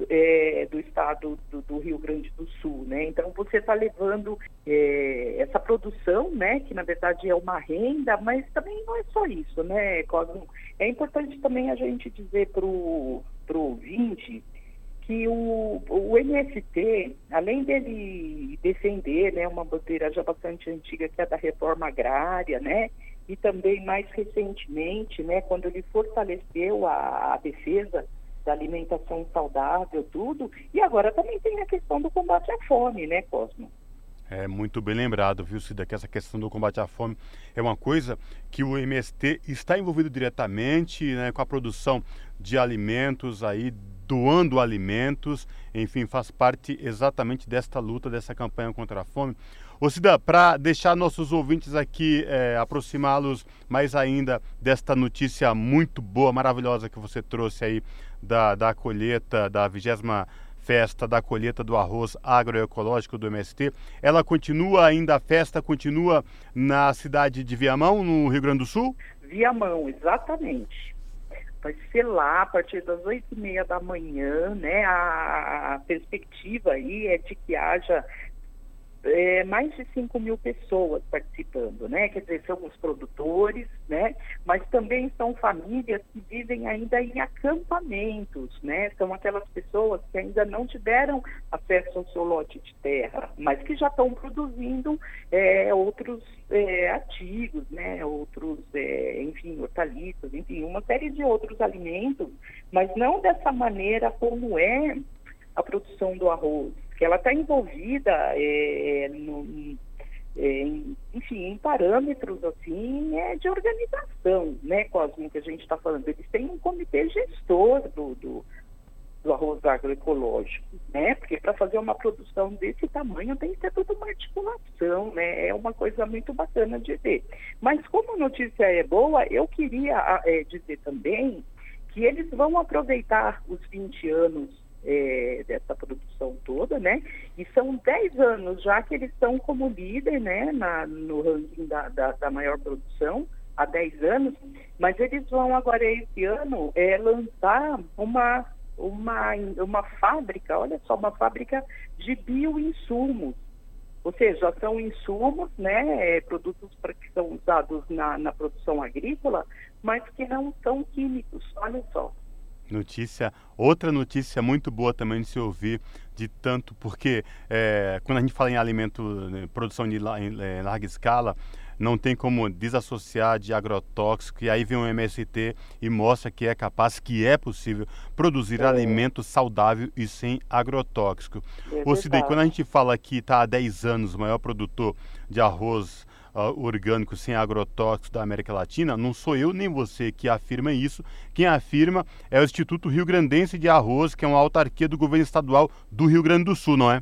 é, do estado do, do, Rio Grande do Sul, né? Então você está levando é, essa produção, né? Que na verdade é uma renda, mas também não é só isso, né, Cosmo? É importante também a gente dizer para o ouvinte que o, o MST, além dele defender né, uma bandeira já bastante antiga, que é da reforma agrária, né, e também mais recentemente, né, quando ele fortaleceu a, a defesa da alimentação saudável, tudo. E agora também tem a questão do combate à fome, né, Cosmo? É muito bem lembrado, viu, Cida, que essa questão do combate à fome é uma coisa que o MST está envolvido diretamente né, com a produção de alimentos aí, doando alimentos, enfim, faz parte exatamente desta luta, dessa campanha contra a fome. Ô Cida, para deixar nossos ouvintes aqui, é, aproximá-los mais ainda desta notícia muito boa, maravilhosa que você trouxe aí da, da colheita, da vigésima festa da colheita do arroz agroecológico do MST. Ela continua ainda, a festa continua na cidade de Viamão, no Rio Grande do Sul? Viamão, exatamente. Vai ser lá a partir das oito e meia da manhã, né? A, a perspectiva aí é de que haja é, mais de 5 mil pessoas participando, né? Quer dizer, são os produtores, né? Mas também são famílias que vivem ainda em acampamentos, né? São aquelas pessoas que ainda não tiveram acesso ao seu lote de terra, mas que já estão produzindo é, outros é, artigos, né? Outros, é, enfim, hortaliças, enfim, uma série de outros alimentos, mas não dessa maneira como é a produção do arroz, que ela está envolvida é, no, é, enfim, em parâmetros assim é, de organização, né, Cosmo, que a gente está falando. Eles têm um comitê gestor do, do, do arroz agroecológico, né? Porque para fazer uma produção desse tamanho tem que ter toda uma articulação, né? É uma coisa muito bacana de ver. Mas como a notícia é boa, eu queria é, dizer também que eles vão aproveitar os 20 anos é, dessa produção toda, né? E são 10 anos já que eles estão como líder, né, na, no ranking da, da, da, maior produção, há 10 anos, mas eles vão agora esse ano é, lançar uma, uma, uma fábrica, olha só, uma fábrica de bioinsumos. Ou seja, são insumos, né, é, produtos que são usados na, na produção agrícola, mas que não são químicos, olha só. Notícia, outra notícia muito boa também de se ouvir, de tanto, porque é, quando a gente fala em alimento, né, produção de, em, em larga escala, não tem como desassociar de agrotóxico, e aí vem o MST e mostra que é capaz, que é possível produzir é. alimento saudável e sem agrotóxico. É Ô Cidei, quando a gente fala que está há 10 anos o maior produtor de arroz uh, orgânico sem agrotóxicos da América Latina, não sou eu nem você que afirma isso. Quem afirma é o Instituto Rio Grandense de Arroz, que é uma autarquia do governo estadual do Rio Grande do Sul, não é?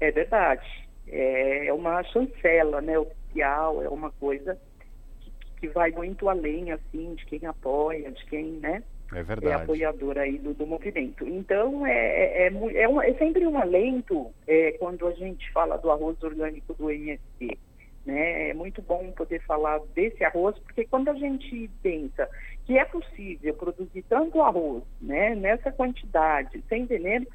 É verdade. É uma chancela né, oficial, é uma coisa que, que vai muito além assim de quem apoia, de quem né, é, verdade. é apoiador aí do, do movimento. Então, é, é, é, é, um, é sempre um alento é, quando a gente fala do arroz orgânico do MST. Né? É muito bom poder falar desse arroz, porque quando a gente pensa que é possível produzir tanto arroz né, nessa quantidade, sem veneno,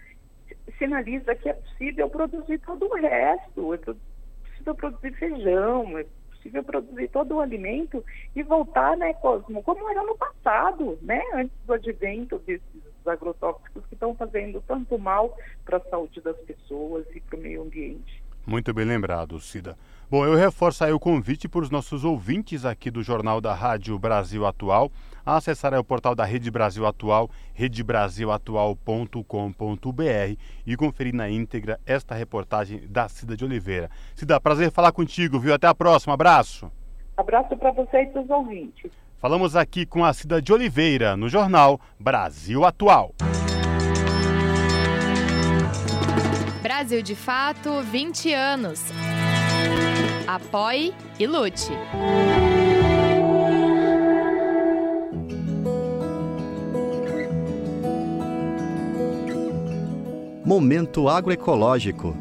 sinaliza que é possível produzir todo o resto, é possível produzir feijão, é possível produzir todo o alimento e voltar, né, Cosmo, como era no passado, né, antes do advento desses agrotóxicos que estão fazendo tanto mal para a saúde das pessoas e para o meio ambiente. Muito bem lembrado, Cida. Bom, eu reforço aí o convite para os nossos ouvintes aqui do Jornal da Rádio Brasil Atual a acessar o portal da Rede Brasil Atual, redebrasilatual.com.br e conferir na íntegra esta reportagem da Cida de Oliveira. Cida, prazer falar contigo, viu? Até a próxima, abraço. Abraço para você e para os ouvintes. Falamos aqui com a Cida de Oliveira, no Jornal Brasil Atual. Brasil de Fato 20 anos. Apoie e lute. Momento agroecológico.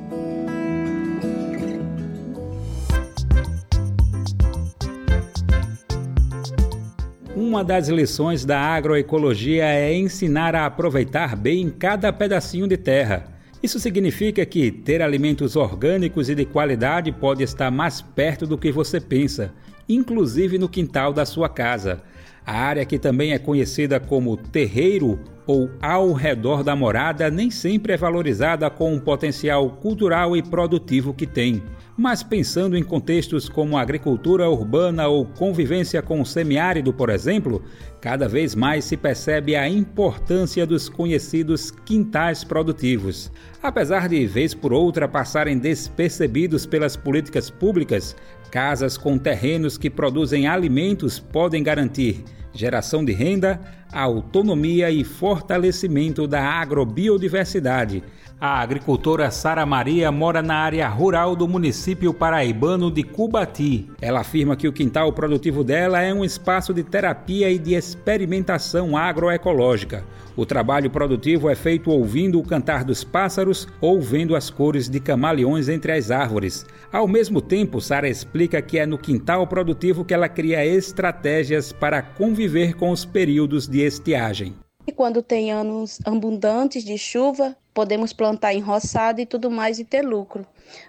Uma das lições da agroecologia é ensinar a aproveitar bem cada pedacinho de terra isso significa que ter alimentos orgânicos e de qualidade pode estar mais perto do que você pensa, inclusive no quintal da sua casa. A área que também é conhecida como terreiro ou ao redor da morada nem sempre é valorizada com o potencial cultural e produtivo que tem. Mas pensando em contextos como agricultura urbana ou convivência com o semiárido, por exemplo, cada vez mais se percebe a importância dos conhecidos quintais produtivos. Apesar de, vez por outra, passarem despercebidos pelas políticas públicas, casas com terrenos que produzem alimentos podem garantir geração de renda, autonomia e fortalecimento da agrobiodiversidade a agricultora Sara Maria mora na área rural do município paraibano de Cubati. Ela afirma que o quintal produtivo dela é um espaço de terapia e de experimentação agroecológica. O trabalho produtivo é feito ouvindo o cantar dos pássaros ou vendo as cores de camaleões entre as árvores. Ao mesmo tempo, Sara explica que é no quintal produtivo que ela cria estratégias para conviver com os períodos de estiagem. E quando tem anos abundantes de chuva, podemos plantar em roçado e tudo mais e ter lucro.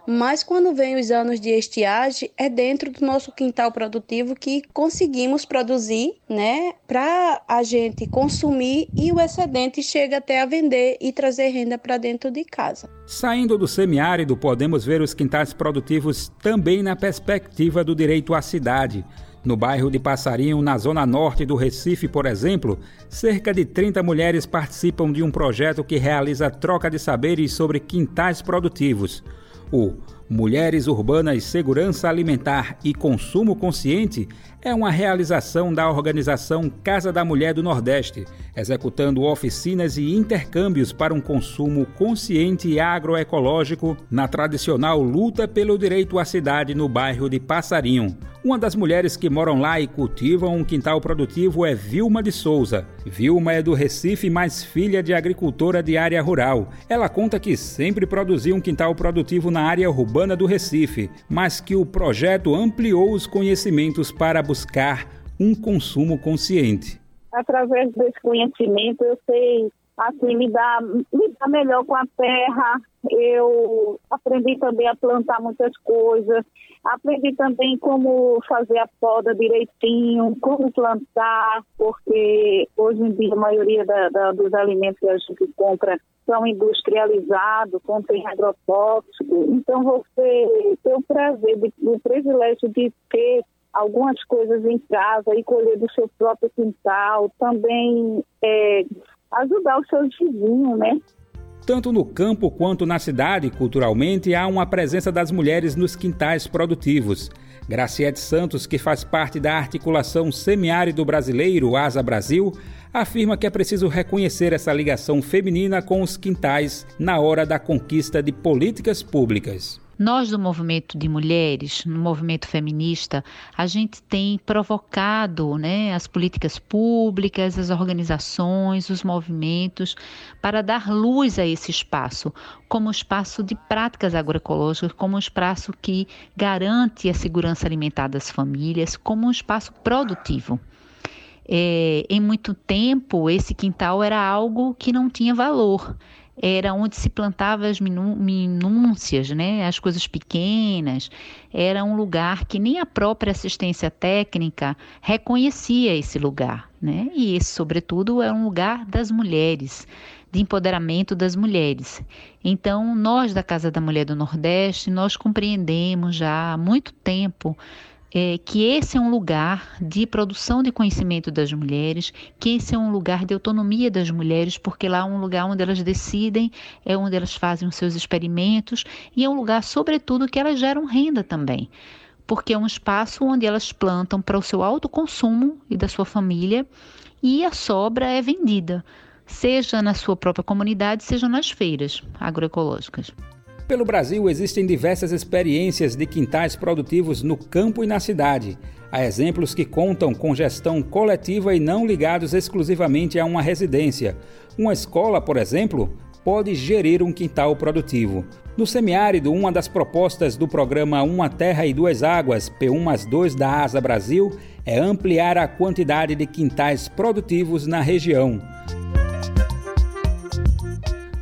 Mas quando vem os anos de estiagem, é dentro do nosso quintal produtivo que conseguimos produzir, né, para a gente consumir e o excedente chega até a vender e trazer renda para dentro de casa. Saindo do semiárido, podemos ver os quintais produtivos também na perspectiva do direito à cidade. No bairro de Passarinho, na zona norte do Recife, por exemplo, cerca de 30 mulheres participam de um projeto que realiza troca de saberes sobre quintais produtivos. O Mulheres Urbanas Segurança Alimentar e Consumo Consciente é uma realização da organização Casa da Mulher do Nordeste, executando oficinas e intercâmbios para um consumo consciente e agroecológico na tradicional luta pelo direito à cidade no bairro de Passarinho. Uma das mulheres que moram lá e cultivam um quintal produtivo é Vilma de Souza. Vilma é do Recife, mas filha de agricultora de área rural. Ela conta que sempre produziu um quintal produtivo na área urbana do Recife, mas que o projeto ampliou os conhecimentos para buscar um consumo consciente. Através desse conhecimento, eu sei assim, lidar, lidar melhor com a terra. Eu aprendi também a plantar muitas coisas. Aprendi também como fazer a poda direitinho, como plantar, porque hoje em dia a maioria da, da, dos alimentos que a gente compra são industrializados, contém agrotóxico. Então você tem o prazer, o privilégio de ter algumas coisas em casa e colher do seu próprio quintal, também é, ajudar os seus vizinhos, né? Tanto no campo quanto na cidade, culturalmente, há uma presença das mulheres nos quintais produtivos. Graciete Santos, que faz parte da articulação semiárido brasileiro Asa Brasil, afirma que é preciso reconhecer essa ligação feminina com os quintais na hora da conquista de políticas públicas. Nós do movimento de mulheres, no movimento feminista, a gente tem provocado né, as políticas públicas, as organizações, os movimentos para dar luz a esse espaço, como espaço de práticas agroecológicas, como um espaço que garante a segurança alimentar das famílias, como um espaço produtivo. É, em muito tempo, esse quintal era algo que não tinha valor era onde se plantava as minúcias, né, as coisas pequenas. Era um lugar que nem a própria assistência técnica reconhecia esse lugar, né? E esse, sobretudo, é um lugar das mulheres, de empoderamento das mulheres. Então, nós da Casa da Mulher do Nordeste, nós compreendemos já há muito tempo é, que esse é um lugar de produção de conhecimento das mulheres, que esse é um lugar de autonomia das mulheres, porque lá é um lugar onde elas decidem, é onde elas fazem os seus experimentos e é um lugar, sobretudo, que elas geram renda também. Porque é um espaço onde elas plantam para o seu autoconsumo e da sua família e a sobra é vendida, seja na sua própria comunidade, seja nas feiras agroecológicas. Pelo Brasil existem diversas experiências de quintais produtivos no campo e na cidade. Há exemplos que contam com gestão coletiva e não ligados exclusivamente a uma residência. Uma escola, por exemplo, pode gerir um quintal produtivo. No semiárido, uma das propostas do programa Uma Terra e Duas Águas, P1 mais 2 da Asa Brasil, é ampliar a quantidade de quintais produtivos na região.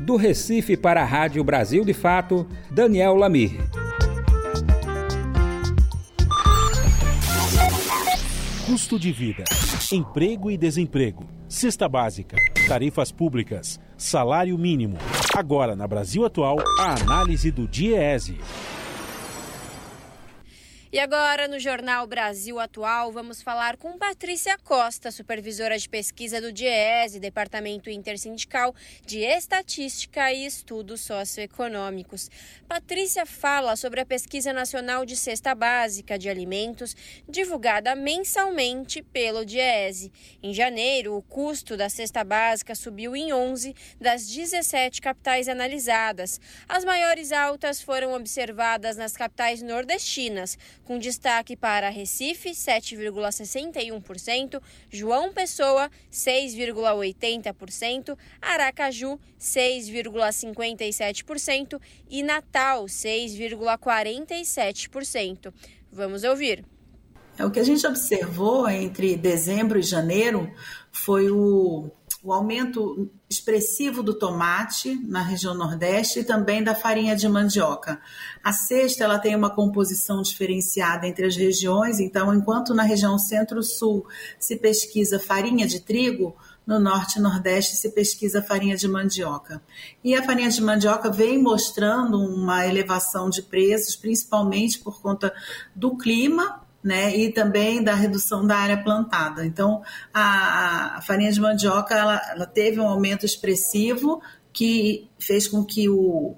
Do Recife para a Rádio Brasil de Fato, Daniel Lamir. Custo de vida, emprego e desemprego, cesta básica, tarifas públicas, salário mínimo. Agora, na Brasil Atual, a análise do DIEESE. E agora, no Jornal Brasil Atual, vamos falar com Patrícia Costa, supervisora de pesquisa do DIEESE, Departamento Intersindical de Estatística e Estudos Socioeconômicos. Patrícia fala sobre a Pesquisa Nacional de Cesta Básica de Alimentos, divulgada mensalmente pelo DIEESE. Em janeiro, o custo da cesta básica subiu em 11 das 17 capitais analisadas. As maiores altas foram observadas nas capitais nordestinas, com destaque para Recife, 7,61%, João Pessoa, 6,80%, Aracaju, 6,57% e Natal, 6,47%. Vamos ouvir. É, o que a gente observou entre dezembro e janeiro foi o o aumento expressivo do tomate na região Nordeste e também da farinha de mandioca. A cesta ela tem uma composição diferenciada entre as regiões, então enquanto na região Centro-Sul se pesquisa farinha de trigo, no Norte e Nordeste se pesquisa farinha de mandioca. E a farinha de mandioca vem mostrando uma elevação de preços, principalmente por conta do clima né, e também da redução da área plantada. Então, a, a farinha de mandioca ela, ela, teve um aumento expressivo que fez com que o,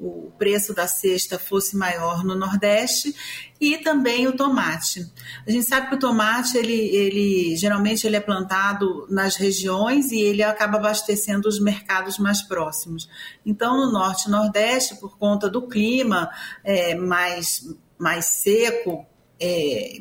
o preço da cesta fosse maior no Nordeste e também o tomate. A gente sabe que o tomate ele, ele geralmente ele é plantado nas regiões e ele acaba abastecendo os mercados mais próximos. Então, no Norte e Nordeste, por conta do clima é, mais mais seco, é,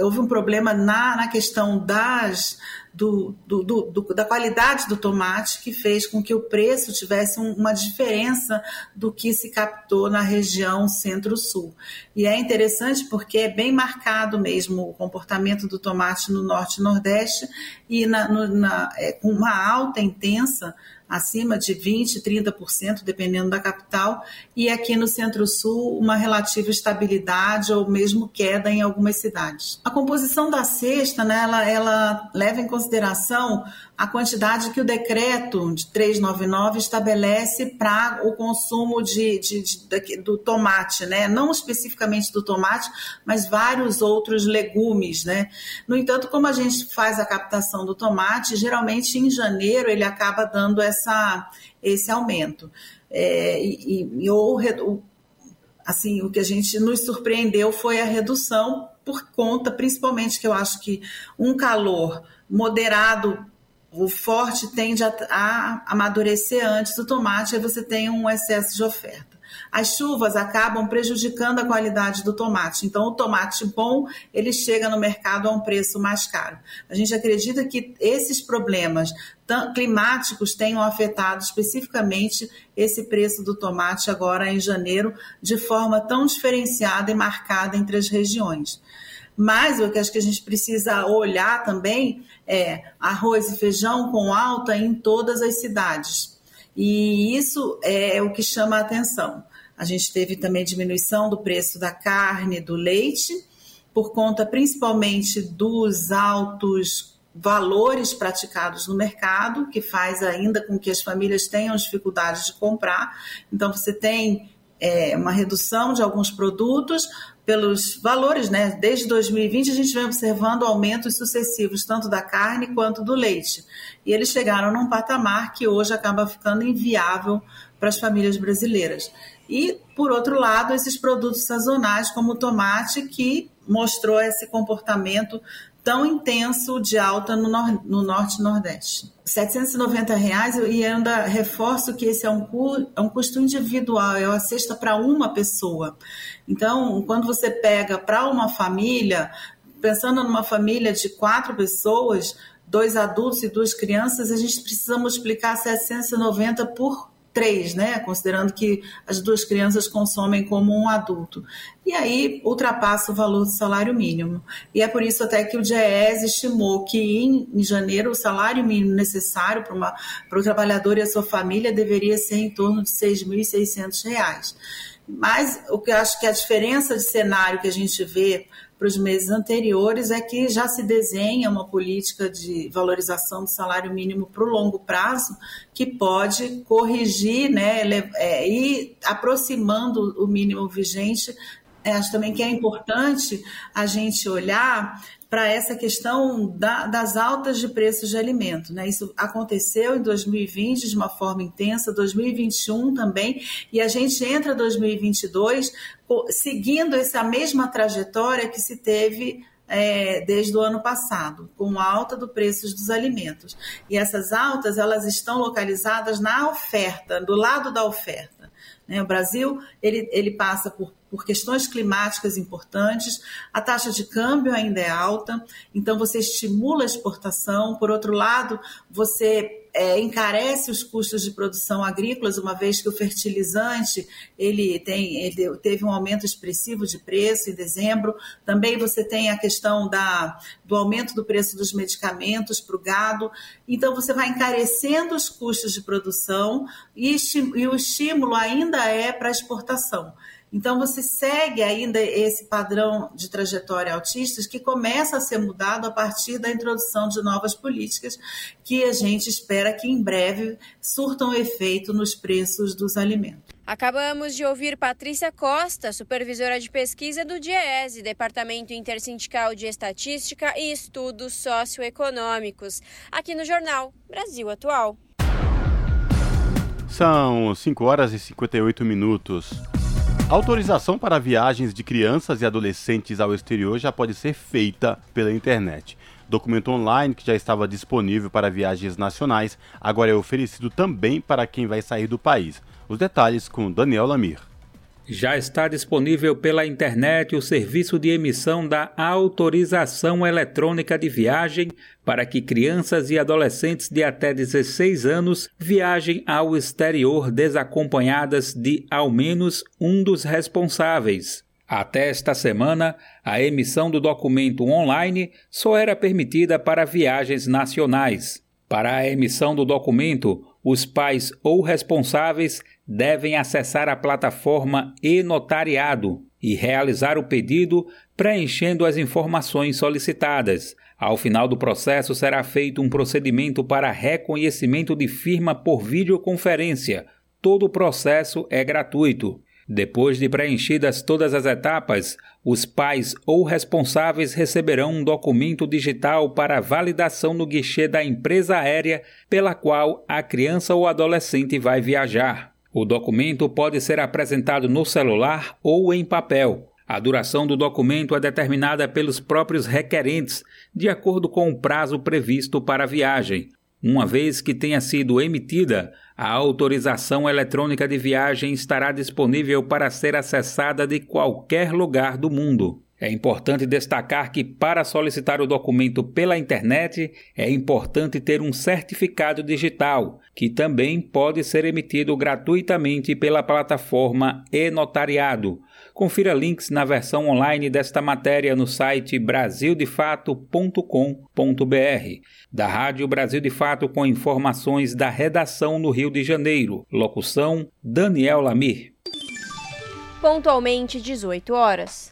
houve um problema na, na questão das, do, do, do, da qualidade do tomate que fez com que o preço tivesse um, uma diferença do que se captou na região centro-sul. E é interessante porque é bem marcado mesmo o comportamento do tomate no norte e nordeste e na, no, na, é, com uma alta intensa acima de 20%, 30%, dependendo da capital, e aqui no Centro-Sul uma relativa estabilidade ou mesmo queda em algumas cidades. A composição da cesta, né, ela, ela leva em consideração a quantidade que o decreto de 399 estabelece para o consumo de, de, de, do tomate, né? não especificamente do tomate, mas vários outros legumes. Né? No entanto, como a gente faz a captação do tomate, geralmente em janeiro ele acaba dando essa, esse aumento. É, e, e, ou, assim, o que a gente nos surpreendeu foi a redução por conta, principalmente, que eu acho que um calor moderado o forte tende a, a amadurecer antes do tomate, aí você tem um excesso de oferta. As chuvas acabam prejudicando a qualidade do tomate. Então, o tomate bom, ele chega no mercado a um preço mais caro. A gente acredita que esses problemas climáticos tenham afetado especificamente esse preço do tomate agora em janeiro de forma tão diferenciada e marcada entre as regiões. Mas o que acho que a gente precisa olhar também é arroz e feijão com alta em todas as cidades. E isso é o que chama a atenção. A gente teve também diminuição do preço da carne, do leite, por conta principalmente dos altos valores praticados no mercado, que faz ainda com que as famílias tenham dificuldades de comprar. Então, você tem é, uma redução de alguns produtos, pelos valores, né? Desde 2020 a gente vem observando aumentos sucessivos, tanto da carne quanto do leite. E eles chegaram num patamar que hoje acaba ficando inviável para as famílias brasileiras. E, por outro lado, esses produtos sazonais, como o tomate, que mostrou esse comportamento tão intenso de alta no, nor no norte e nordeste. 790 reais, e ainda reforço que esse é um, cu é um custo individual, é uma cesta para uma pessoa. Então, quando você pega para uma família, pensando numa família de quatro pessoas, dois adultos e duas crianças, a gente precisa multiplicar 790 por três, né? Considerando que as duas crianças consomem como um adulto. E aí ultrapassa o valor do salário mínimo. E é por isso até que o DIEES estimou que em, em janeiro o salário mínimo necessário para o trabalhador e a sua família deveria ser em torno de R$ 6.600. Mas o que eu acho que a diferença de cenário que a gente vê para os meses anteriores é que já se desenha uma política de valorização do salário mínimo para o longo prazo que pode corrigir né, é, e aproximando o mínimo vigente. Acho também que é importante a gente olhar para essa questão da, das altas de preços de alimento. Né? Isso aconteceu em 2020 de uma forma intensa, 2021 também, e a gente entra 2022 seguindo essa mesma trajetória que se teve é, desde o ano passado, com alta do preços dos alimentos. E essas altas, elas estão localizadas na oferta, do lado da oferta. Né? O Brasil, ele, ele passa por por questões climáticas importantes, a taxa de câmbio ainda é alta, então você estimula a exportação. Por outro lado, você é, encarece os custos de produção agrícolas, uma vez que o fertilizante ele tem ele teve um aumento expressivo de preço em dezembro. Também você tem a questão da, do aumento do preço dos medicamentos para o gado. Então você vai encarecendo os custos de produção e, e o estímulo ainda é para exportação. Então, você segue ainda esse padrão de trajetória autistas que começa a ser mudado a partir da introdução de novas políticas que a gente espera que em breve surtam efeito nos preços dos alimentos. Acabamos de ouvir Patrícia Costa, supervisora de pesquisa do DIEESE, Departamento Intersindical de Estatística e Estudos Socioeconômicos, aqui no jornal Brasil Atual. São 5 horas e 58 minutos. Autorização para viagens de crianças e adolescentes ao exterior já pode ser feita pela internet. Documento online que já estava disponível para viagens nacionais agora é oferecido também para quem vai sair do país. Os detalhes com Daniel Lamir. Já está disponível pela internet o serviço de emissão da autorização eletrônica de viagem para que crianças e adolescentes de até 16 anos viajem ao exterior desacompanhadas de ao menos um dos responsáveis. Até esta semana, a emissão do documento online só era permitida para viagens nacionais. Para a emissão do documento, os pais ou responsáveis devem acessar a plataforma e-notariado e realizar o pedido preenchendo as informações solicitadas. Ao final do processo, será feito um procedimento para reconhecimento de firma por videoconferência. Todo o processo é gratuito. Depois de preenchidas todas as etapas, os pais ou responsáveis receberão um documento digital para validação no guichê da empresa aérea pela qual a criança ou adolescente vai viajar. O documento pode ser apresentado no celular ou em papel. A duração do documento é determinada pelos próprios requerentes, de acordo com o prazo previsto para a viagem. Uma vez que tenha sido emitida, a autorização eletrônica de viagem estará disponível para ser acessada de qualquer lugar do mundo. É importante destacar que, para solicitar o documento pela internet, é importante ter um certificado digital, que também pode ser emitido gratuitamente pela plataforma e-notariado. Confira links na versão online desta matéria no site brasildefato.com.br. Da Rádio Brasil de Fato com informações da redação no Rio de Janeiro. Locução: Daniel Lamir. Pontualmente 18 horas.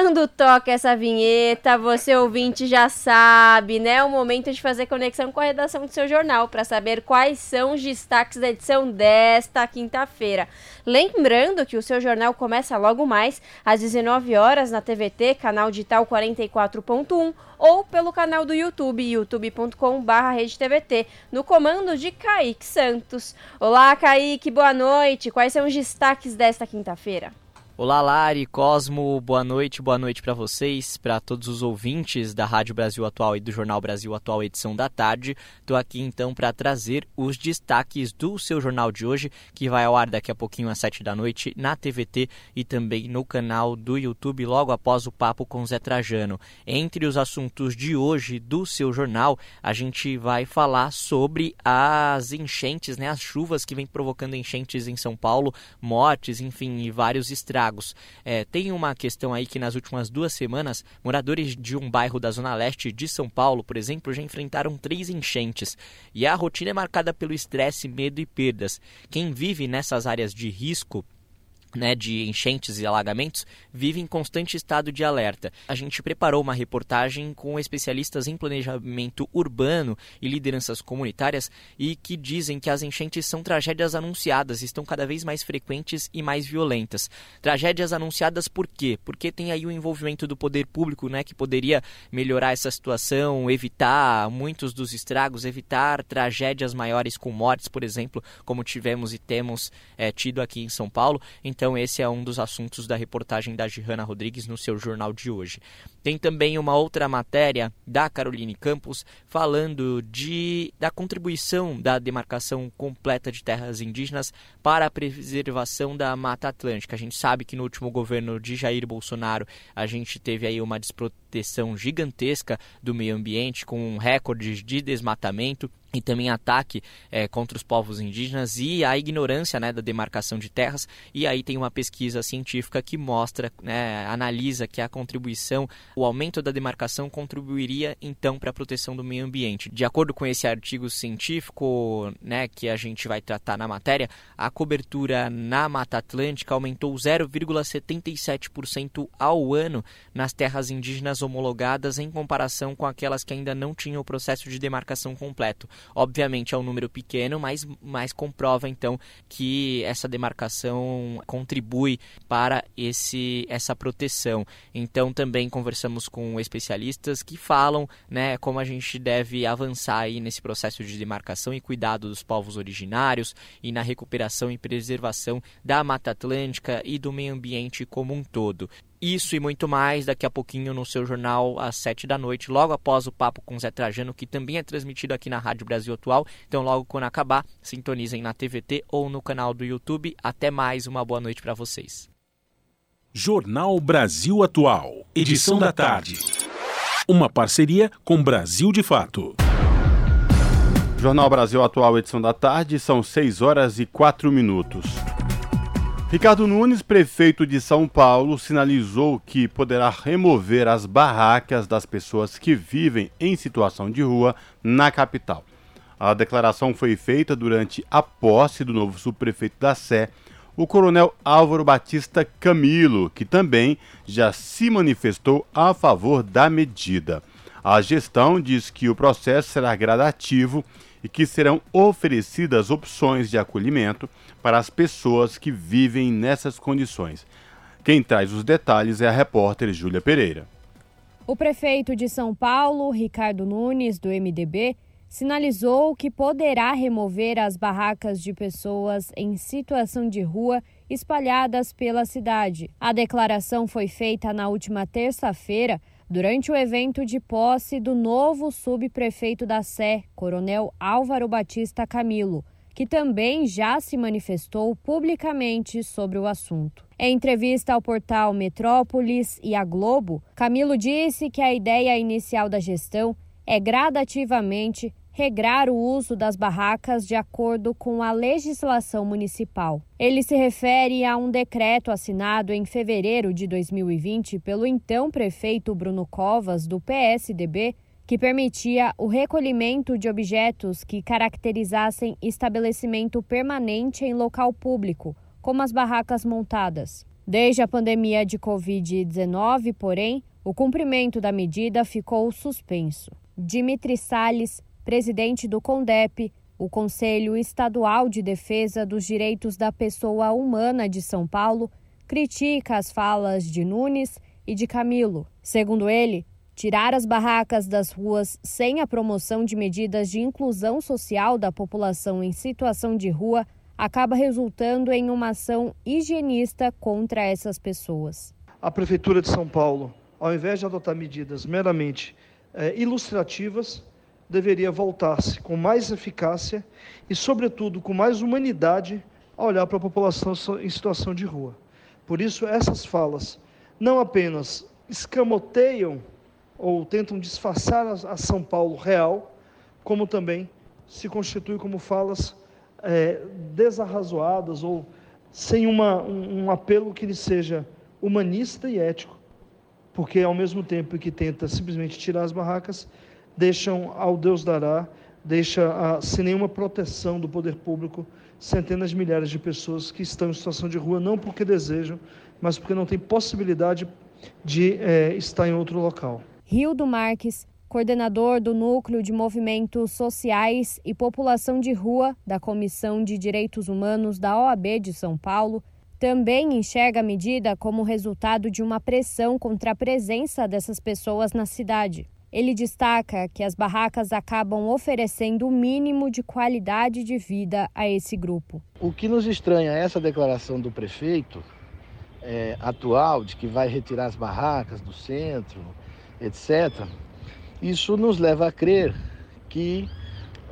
Quando toca essa vinheta, você ouvinte já sabe, né? É o momento de fazer conexão com a redação do seu jornal para saber quais são os destaques da edição desta quinta-feira. Lembrando que o seu jornal começa logo mais às 19 horas na TVT, canal digital 44.1 ou pelo canal do YouTube, youtube.com/redetvt, no comando de Kaique Santos. Olá, Kaique, boa noite. Quais são os destaques desta quinta-feira? Olá, Lari, Cosmo, boa noite, boa noite para vocês, para todos os ouvintes da Rádio Brasil Atual e do Jornal Brasil Atual, edição da tarde. Estou aqui então para trazer os destaques do seu jornal de hoje, que vai ao ar daqui a pouquinho às sete da noite na TVT e também no canal do YouTube, logo após o papo com Zé Trajano. Entre os assuntos de hoje do seu jornal, a gente vai falar sobre as enchentes, né, as chuvas que vem provocando enchentes em São Paulo, mortes, enfim, e vários estragos estragos. É, tem uma questão aí que nas últimas duas semanas, moradores de um bairro da Zona Leste de São Paulo, por exemplo, já enfrentaram três enchentes. E a rotina é marcada pelo estresse, medo e perdas. Quem vive nessas áreas de risco né, de enchentes e alagamentos vive em constante estado de alerta. A gente preparou uma reportagem com especialistas em planejamento urbano e lideranças comunitárias e que dizem que as enchentes são tragédias anunciadas, estão cada vez mais frequentes e mais violentas. Tragédias anunciadas por quê? Porque tem aí o envolvimento do poder público, né, que poderia melhorar essa situação, evitar muitos dos estragos, evitar tragédias maiores com mortes, por exemplo, como tivemos e temos é, tido aqui em São Paulo. Então, esse é um dos assuntos da reportagem da Gihana Rodrigues no seu jornal de hoje. Tem também uma outra matéria da Caroline Campos falando de, da contribuição da demarcação completa de terras indígenas para a preservação da Mata Atlântica. A gente sabe que no último governo de Jair Bolsonaro a gente teve aí uma desproteção gigantesca do meio ambiente com recordes de desmatamento e também ataque é, contra os povos indígenas e a ignorância né, da demarcação de terras. E aí tem uma pesquisa científica que mostra, né, analisa que a contribuição, o aumento da demarcação contribuiria então para a proteção do meio ambiente. De acordo com esse artigo científico né, que a gente vai tratar na matéria, a cobertura na Mata Atlântica aumentou 0,77% ao ano nas terras indígenas homologadas em comparação com aquelas que ainda não tinham o processo de demarcação completo. Obviamente é um número pequeno, mas, mas comprova então que essa demarcação contribui para esse, essa proteção. Então, também conversando conversamos com especialistas que falam né, como a gente deve avançar aí nesse processo de demarcação e cuidado dos povos originários e na recuperação e preservação da Mata Atlântica e do meio ambiente como um todo. Isso e muito mais daqui a pouquinho no seu jornal às sete da noite, logo após o papo com Zé Trajano, que também é transmitido aqui na Rádio Brasil Atual. Então, logo quando acabar, sintonizem na TVT ou no canal do YouTube. Até mais, uma boa noite para vocês. Jornal Brasil Atual, edição da tarde. Uma parceria com Brasil de Fato. Jornal Brasil Atual, edição da tarde, são 6 horas e 4 minutos. Ricardo Nunes, prefeito de São Paulo, sinalizou que poderá remover as barracas das pessoas que vivem em situação de rua na capital. A declaração foi feita durante a posse do novo subprefeito da Sé, o coronel Álvaro Batista Camilo, que também já se manifestou a favor da medida. A gestão diz que o processo será gradativo e que serão oferecidas opções de acolhimento para as pessoas que vivem nessas condições. Quem traz os detalhes é a repórter Júlia Pereira. O prefeito de São Paulo, Ricardo Nunes, do MDB, sinalizou que poderá remover as barracas de pessoas em situação de rua espalhadas pela cidade. A declaração foi feita na última terça-feira durante o evento de posse do novo subprefeito da Sé, Coronel Álvaro Batista Camilo, que também já se manifestou publicamente sobre o assunto. Em entrevista ao portal Metrópolis e à Globo, Camilo disse que a ideia inicial da gestão é gradativamente regrar o uso das barracas de acordo com a legislação municipal. Ele se refere a um decreto assinado em fevereiro de 2020 pelo então prefeito Bruno Covas, do PSDB, que permitia o recolhimento de objetos que caracterizassem estabelecimento permanente em local público, como as barracas montadas. Desde a pandemia de Covid-19, porém, o cumprimento da medida ficou suspenso. Dimitri Salles, presidente do CONDEP, o Conselho Estadual de Defesa dos Direitos da Pessoa Humana de São Paulo, critica as falas de Nunes e de Camilo. Segundo ele, tirar as barracas das ruas sem a promoção de medidas de inclusão social da população em situação de rua acaba resultando em uma ação higienista contra essas pessoas. A Prefeitura de São Paulo, ao invés de adotar medidas meramente é, ilustrativas, deveria voltar-se com mais eficácia e, sobretudo, com mais humanidade a olhar para a população em situação de rua. Por isso, essas falas não apenas escamoteiam ou tentam disfarçar a São Paulo real, como também se constituem como falas é, desarrazoadas ou sem uma, um, um apelo que lhe seja humanista e ético, porque ao mesmo tempo que tenta simplesmente tirar as barracas, deixam ao Deus dará, deixa a, sem nenhuma proteção do poder público centenas de milhares de pessoas que estão em situação de rua, não porque desejam, mas porque não têm possibilidade de é, estar em outro local. Rildo Marques, coordenador do Núcleo de Movimentos Sociais e População de Rua da Comissão de Direitos Humanos da OAB de São Paulo, também enxerga a medida como resultado de uma pressão contra a presença dessas pessoas na cidade. Ele destaca que as barracas acabam oferecendo o mínimo de qualidade de vida a esse grupo. O que nos estranha é essa declaração do prefeito é, atual de que vai retirar as barracas do centro, etc. Isso nos leva a crer que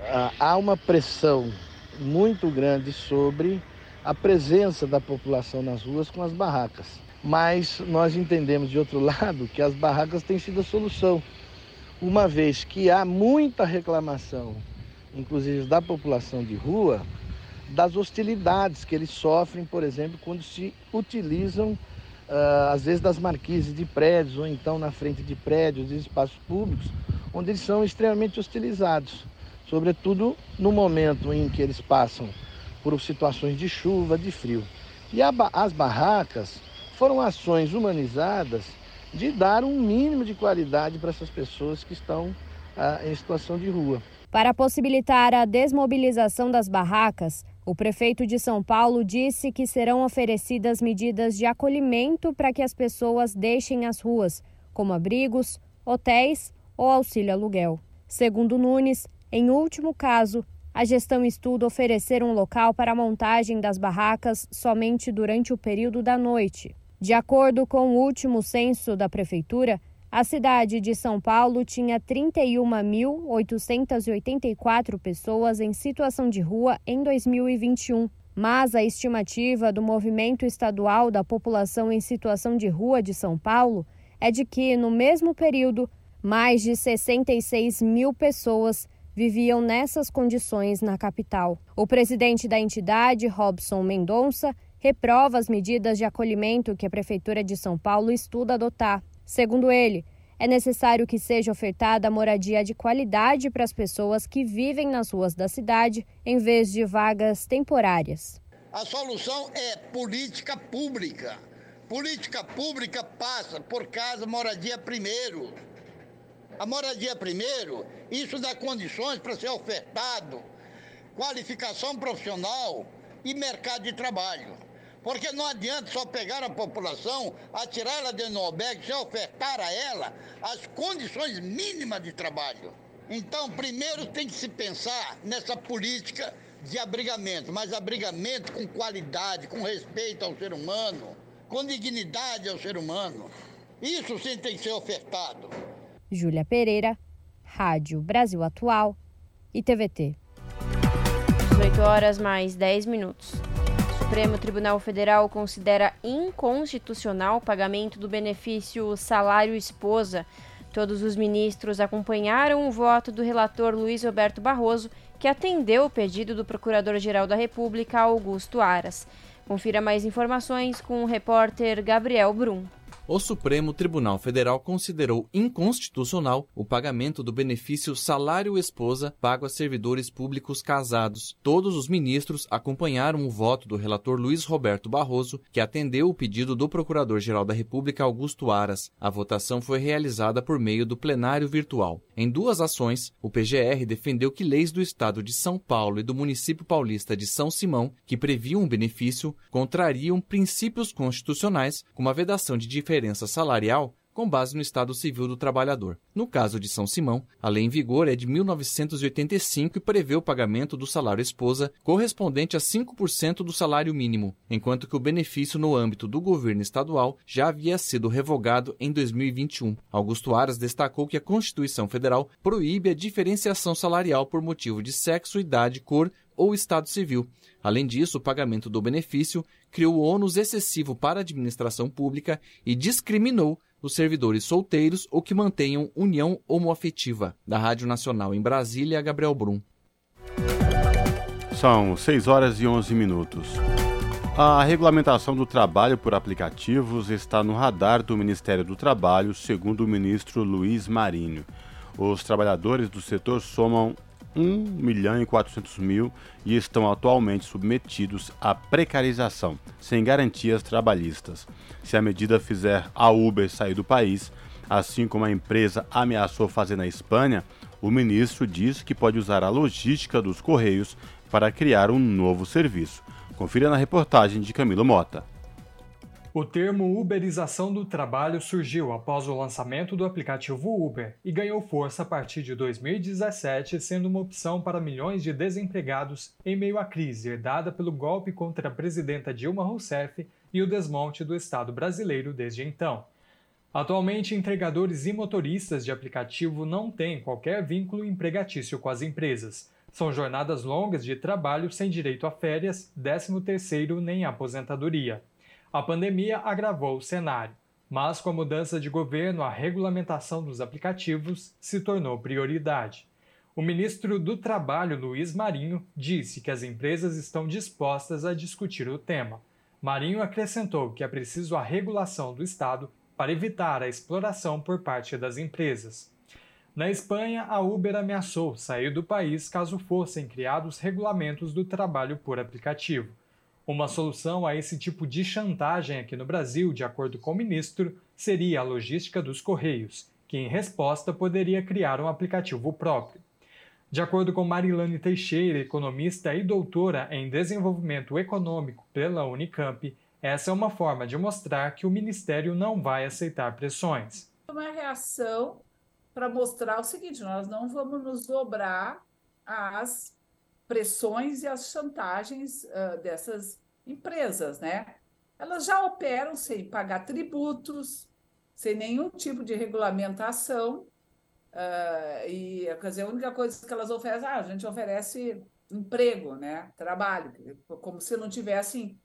ah, há uma pressão muito grande sobre a presença da população nas ruas com as barracas. Mas nós entendemos, de outro lado, que as barracas têm sido a solução uma vez que há muita reclamação, inclusive da população de rua, das hostilidades que eles sofrem, por exemplo, quando se utilizam, uh, às vezes, das marquises de prédios ou então na frente de prédios e espaços públicos, onde eles são extremamente hostilizados, sobretudo no momento em que eles passam por situações de chuva, de frio. E as barracas foram ações humanizadas de dar um mínimo de qualidade para essas pessoas que estão ah, em situação de rua. Para possibilitar a desmobilização das barracas, o prefeito de São Paulo disse que serão oferecidas medidas de acolhimento para que as pessoas deixem as ruas, como abrigos, hotéis ou auxílio aluguel. Segundo Nunes, em último caso, a gestão estuda oferecer um local para a montagem das barracas somente durante o período da noite. De acordo com o último censo da Prefeitura, a cidade de São Paulo tinha 31.884 pessoas em situação de rua em 2021, mas a estimativa do Movimento Estadual da População em Situação de Rua de São Paulo é de que, no mesmo período, mais de 66 mil pessoas viviam nessas condições na capital. O presidente da entidade, Robson Mendonça, reprova as medidas de acolhimento que a Prefeitura de São Paulo estuda adotar. Segundo ele, é necessário que seja ofertada moradia de qualidade para as pessoas que vivem nas ruas da cidade, em vez de vagas temporárias. A solução é política pública. Política pública passa por casa, moradia primeiro. A moradia primeiro, isso dá condições para ser ofertado qualificação profissional e mercado de trabalho. Porque não adianta só pegar a população, atirar ela dentro do albergue, sem ofertar a ela as condições mínimas de trabalho. Então, primeiro tem que se pensar nessa política de abrigamento, mas abrigamento com qualidade, com respeito ao ser humano, com dignidade ao ser humano. Isso sim tem que ser ofertado. Júlia Pereira, Rádio Brasil Atual e TVT. 18 horas mais 10 minutos. Supremo Tribunal Federal considera inconstitucional o pagamento do benefício salário esposa. Todos os ministros acompanharam o voto do relator Luiz Roberto Barroso, que atendeu o pedido do Procurador-Geral da República, Augusto Aras. Confira mais informações com o repórter Gabriel Brum o Supremo Tribunal Federal considerou inconstitucional o pagamento do benefício salário esposa pago a servidores públicos casados. Todos os ministros acompanharam o voto do relator Luiz Roberto Barroso, que atendeu o pedido do Procurador-Geral da República Augusto Aras. A votação foi realizada por meio do plenário virtual. Em duas ações, o PGR defendeu que leis do Estado de São Paulo e do município paulista de São Simão, que previam o benefício, contrariam princípios constitucionais, como a vedação de diferenças diferença salarial com base no Estado Civil do Trabalhador. No caso de São Simão, a lei em vigor é de 1985 e prevê o pagamento do salário esposa correspondente a 5% do salário mínimo, enquanto que o benefício no âmbito do governo estadual já havia sido revogado em 2021. Augusto Aras destacou que a Constituição Federal proíbe a diferenciação salarial por motivo de sexo, idade, cor ou estado civil. Além disso, o pagamento do benefício criou ônus excessivo para a administração pública e discriminou os servidores solteiros ou que mantenham união homoafetiva. Da Rádio Nacional em Brasília, Gabriel Brum. São 6 horas e 11 minutos. A regulamentação do trabalho por aplicativos está no radar do Ministério do Trabalho, segundo o ministro Luiz Marinho. Os trabalhadores do setor somam 1 milhão e 400 mil e estão atualmente submetidos à precarização, sem garantias trabalhistas. Se a medida fizer a Uber sair do país, assim como a empresa ameaçou fazer na Espanha, o ministro diz que pode usar a logística dos Correios para criar um novo serviço. Confira na reportagem de Camilo Mota. O termo uberização do trabalho surgiu após o lançamento do aplicativo Uber e ganhou força a partir de 2017, sendo uma opção para milhões de desempregados em meio à crise herdada pelo golpe contra a presidenta Dilma Rousseff e o desmonte do Estado brasileiro desde então. Atualmente, entregadores e motoristas de aplicativo não têm qualquer vínculo empregatício com as empresas. São jornadas longas de trabalho sem direito a férias, 13 terceiro nem aposentadoria. A pandemia agravou o cenário, mas com a mudança de governo, a regulamentação dos aplicativos se tornou prioridade. O ministro do Trabalho, Luiz Marinho, disse que as empresas estão dispostas a discutir o tema. Marinho acrescentou que é preciso a regulação do Estado para evitar a exploração por parte das empresas. Na Espanha, a Uber ameaçou sair do país caso fossem criados regulamentos do trabalho por aplicativo. Uma solução a esse tipo de chantagem aqui no Brasil, de acordo com o ministro, seria a logística dos Correios, que em resposta poderia criar um aplicativo próprio. De acordo com Marilane Teixeira, economista e doutora em desenvolvimento econômico pela Unicamp, essa é uma forma de mostrar que o ministério não vai aceitar pressões. uma reação para mostrar o seguinte: nós não vamos nos dobrar às pressões e às chantagens uh, dessas empresas, né? Elas já operam sem pagar tributos, sem nenhum tipo de regulamentação, uh, e quer dizer, a única coisa que elas oferecem, ah, a gente oferece emprego, né? Trabalho, como se não tivessem,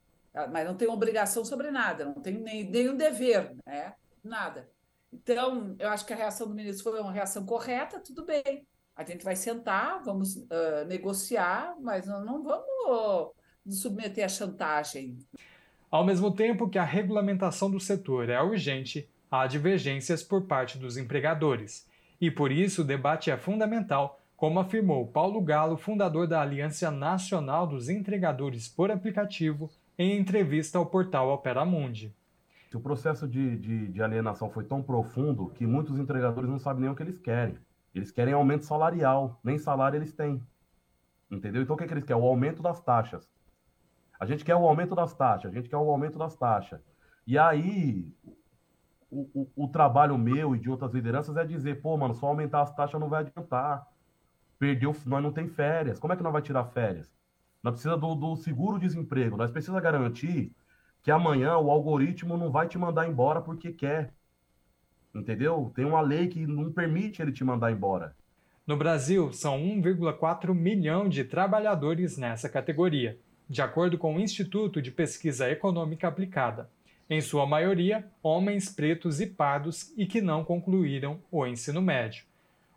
mas não tem obrigação sobre nada, não tem nem, nenhum dever, né? Nada. Então, eu acho que a reação do ministro foi uma reação correta, tudo bem. A gente vai sentar, vamos uh, negociar, mas não, vamos nos submeter à chantagem. Ao mesmo tempo que a regulamentação do setor é urgente, há divergências por parte dos empregadores. E por isso o debate é fundamental, como afirmou Paulo Galo, fundador da Aliança Nacional dos Entregadores por Aplicativo, em entrevista ao portal Opera Mundi. O processo de, de, de, alienação foi tão profundo que muitos entregadores não sabem nem o que eles querem. Eles querem aumento salarial, nem salário eles têm. Entendeu? Então o que, é que eles querem? O aumento das taxas. A gente quer o aumento das taxas, a gente quer o aumento das taxas. E aí, o, o, o, trabalho meu e de outras lideranças é dizer, pô, mano, só aumentar as taxas não vai adiantar. Perdeu, nós não tem férias. Como é que nós vai tirar férias? Nós precisamos do, do seguro-desemprego. Nós precisamos garantir que amanhã o algoritmo não vai te mandar embora porque quer. Entendeu? Tem uma lei que não permite ele te mandar embora. No Brasil, são 1,4 milhão de trabalhadores nessa categoria de acordo com o Instituto de Pesquisa Econômica Aplicada. Em sua maioria, homens pretos e pardos e que não concluíram o ensino médio.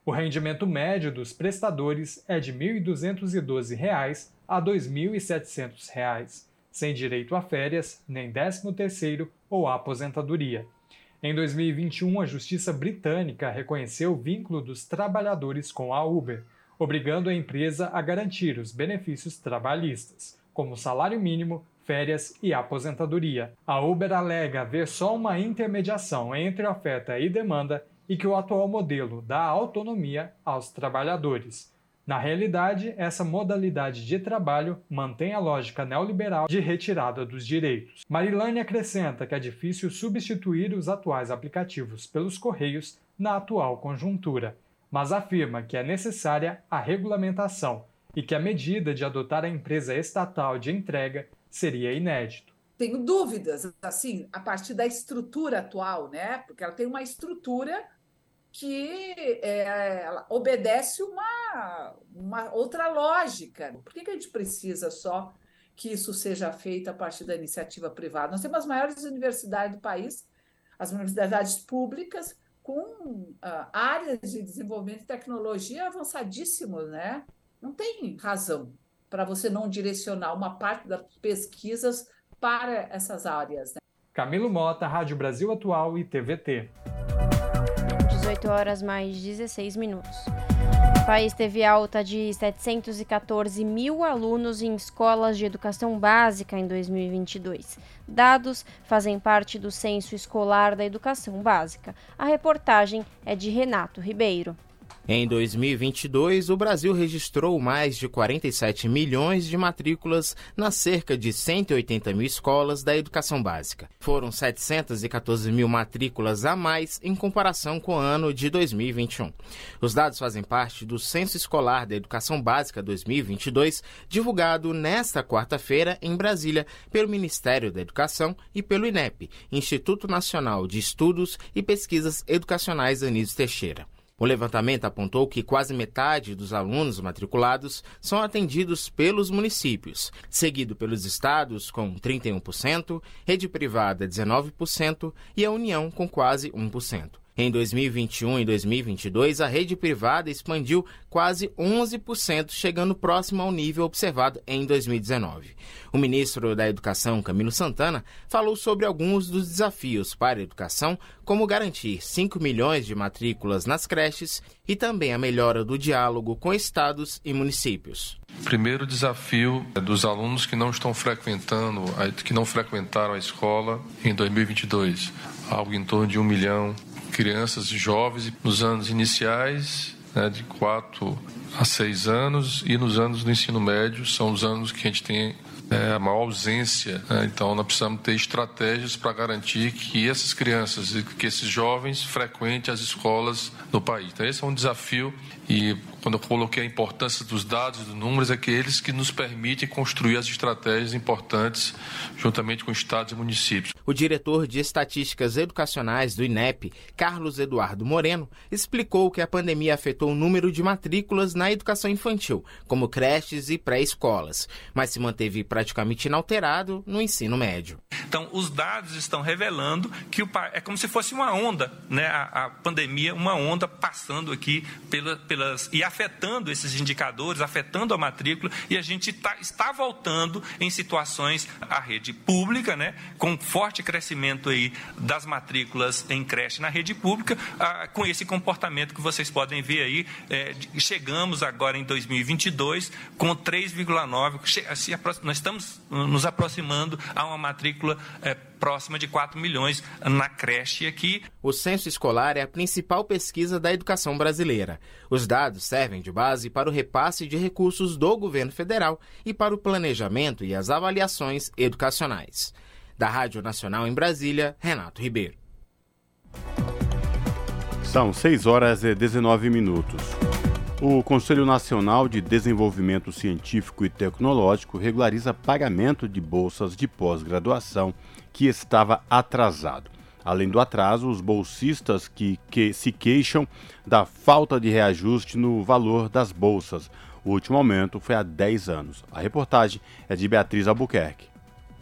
O rendimento médio dos prestadores é de R$ 1.212 a R$ 2.700, sem direito a férias, nem 13º ou aposentadoria. Em 2021, a Justiça Britânica reconheceu o vínculo dos trabalhadores com a Uber, obrigando a empresa a garantir os benefícios trabalhistas como salário mínimo, férias e aposentadoria. A Uber alega haver só uma intermediação entre oferta e demanda e que o atual modelo dá autonomia aos trabalhadores. Na realidade, essa modalidade de trabalho mantém a lógica neoliberal de retirada dos direitos. Marilane acrescenta que é difícil substituir os atuais aplicativos pelos correios na atual conjuntura, mas afirma que é necessária a regulamentação e que a medida de adotar a empresa estatal de entrega seria inédito. Tenho dúvidas, assim, a partir da estrutura atual, né? Porque ela tem uma estrutura que é, obedece uma, uma outra lógica. Por que, que a gente precisa só que isso seja feito a partir da iniciativa privada? Nós temos as maiores universidades do país, as universidades públicas, com uh, áreas de desenvolvimento de tecnologia avançadíssimos, né? Não tem razão para você não direcionar uma parte das pesquisas para essas áreas. Né? Camilo Mota, Rádio Brasil Atual e TVT. 18 horas mais 16 minutos. O país teve alta de 714 mil alunos em escolas de educação básica em 2022. Dados fazem parte do Censo Escolar da Educação Básica. A reportagem é de Renato Ribeiro. Em 2022, o Brasil registrou mais de 47 milhões de matrículas nas cerca de 180 mil escolas da educação básica. Foram 714 mil matrículas a mais em comparação com o ano de 2021. Os dados fazem parte do Censo Escolar da Educação Básica 2022, divulgado nesta quarta-feira em Brasília pelo Ministério da Educação e pelo INEP, Instituto Nacional de Estudos e Pesquisas Educacionais Anísio Teixeira. O levantamento apontou que quase metade dos alunos matriculados são atendidos pelos municípios, seguido pelos estados com 31%, rede privada 19% e a União com quase 1%. Em 2021 e 2022, a rede privada expandiu quase 11%, chegando próximo ao nível observado em 2019. O ministro da Educação, Camilo Santana, falou sobre alguns dos desafios para a educação, como garantir 5 milhões de matrículas nas creches e também a melhora do diálogo com estados e municípios. Primeiro desafio é dos alunos que não estão frequentando, que não frequentaram a escola em 2022, algo em torno de um milhão crianças e jovens nos anos iniciais, né, de 4 a 6 anos, e nos anos do ensino médio, são os anos que a gente tem é, maior ausência. Né? Então, nós precisamos ter estratégias para garantir que essas crianças e que esses jovens frequentem as escolas no país. Então, esse é um desafio e quando eu coloquei a importância dos dados e dos números, é que eles que nos permitem construir as estratégias importantes juntamente com estados e municípios. O diretor de Estatísticas Educacionais do INEP, Carlos Eduardo Moreno, explicou que a pandemia afetou o número de matrículas na educação infantil, como creches e pré-escolas, mas se manteve praticamente inalterado no ensino médio. Então, os dados estão revelando que o, é como se fosse uma onda, né? a, a pandemia, uma onda passando aqui pela, pelas e afetando esses indicadores, afetando a matrícula, e a gente tá, está voltando em situações a rede pública, né, com forte crescimento aí das matrículas em creche na rede pública, ah, com esse comportamento que vocês podem ver aí, é, chegamos agora em 2022 com 3,9, nós estamos nos aproximando a uma matrícula é, próxima de 4 milhões na creche aqui. O censo escolar é a principal pesquisa da educação brasileira. Os dados servem de base para o repasse de recursos do governo federal e para o planejamento e as avaliações educacionais. Da Rádio Nacional em Brasília, Renato Ribeiro. São 6 horas e 19 minutos. O Conselho Nacional de Desenvolvimento Científico e Tecnológico regulariza pagamento de bolsas de pós-graduação que estava atrasado. Além do atraso, os bolsistas que, que se queixam da falta de reajuste no valor das bolsas. O último aumento foi há 10 anos. A reportagem é de Beatriz Albuquerque.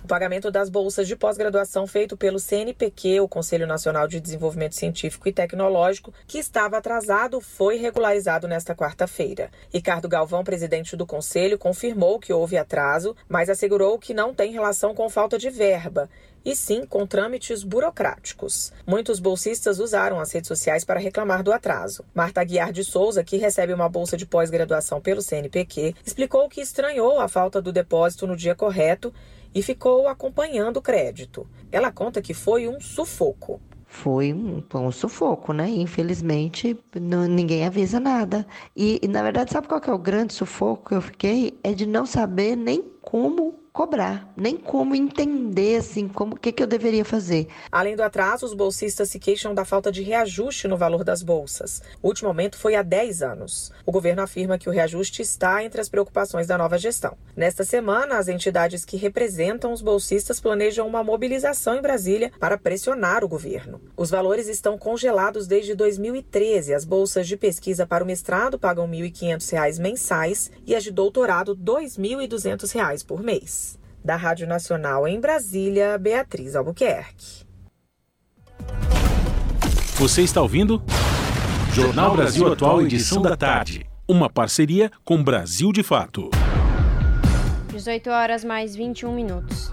O pagamento das bolsas de pós-graduação feito pelo CNPq, o Conselho Nacional de Desenvolvimento Científico e Tecnológico, que estava atrasado, foi regularizado nesta quarta-feira. Ricardo Galvão, presidente do Conselho, confirmou que houve atraso, mas assegurou que não tem relação com falta de verba e sim com trâmites burocráticos. Muitos bolsistas usaram as redes sociais para reclamar do atraso. Marta Aguiar de Souza, que recebe uma bolsa de pós-graduação pelo CNPq, explicou que estranhou a falta do depósito no dia correto e ficou acompanhando o crédito. Ela conta que foi um sufoco. Foi um, um sufoco, né? Infelizmente, não, ninguém avisa nada. E, e, na verdade, sabe qual que é o grande sufoco que eu fiquei? É de não saber nem como cobrar, nem como entender assim, como o que, que eu deveria fazer. Além do atraso, os bolsistas se queixam da falta de reajuste no valor das bolsas. O último aumento foi há 10 anos. O governo afirma que o reajuste está entre as preocupações da nova gestão. Nesta semana, as entidades que representam os bolsistas planejam uma mobilização em Brasília para pressionar o governo. Os valores estão congelados desde 2013. As bolsas de pesquisa para o mestrado pagam R$ 1.500 mensais e as de doutorado R$ 2.200 por mês. Da Rádio Nacional em Brasília, Beatriz Albuquerque. Você está ouvindo? Jornal Brasil Atual, edição da tarde. Uma parceria com Brasil de Fato. 18 horas mais 21 minutos.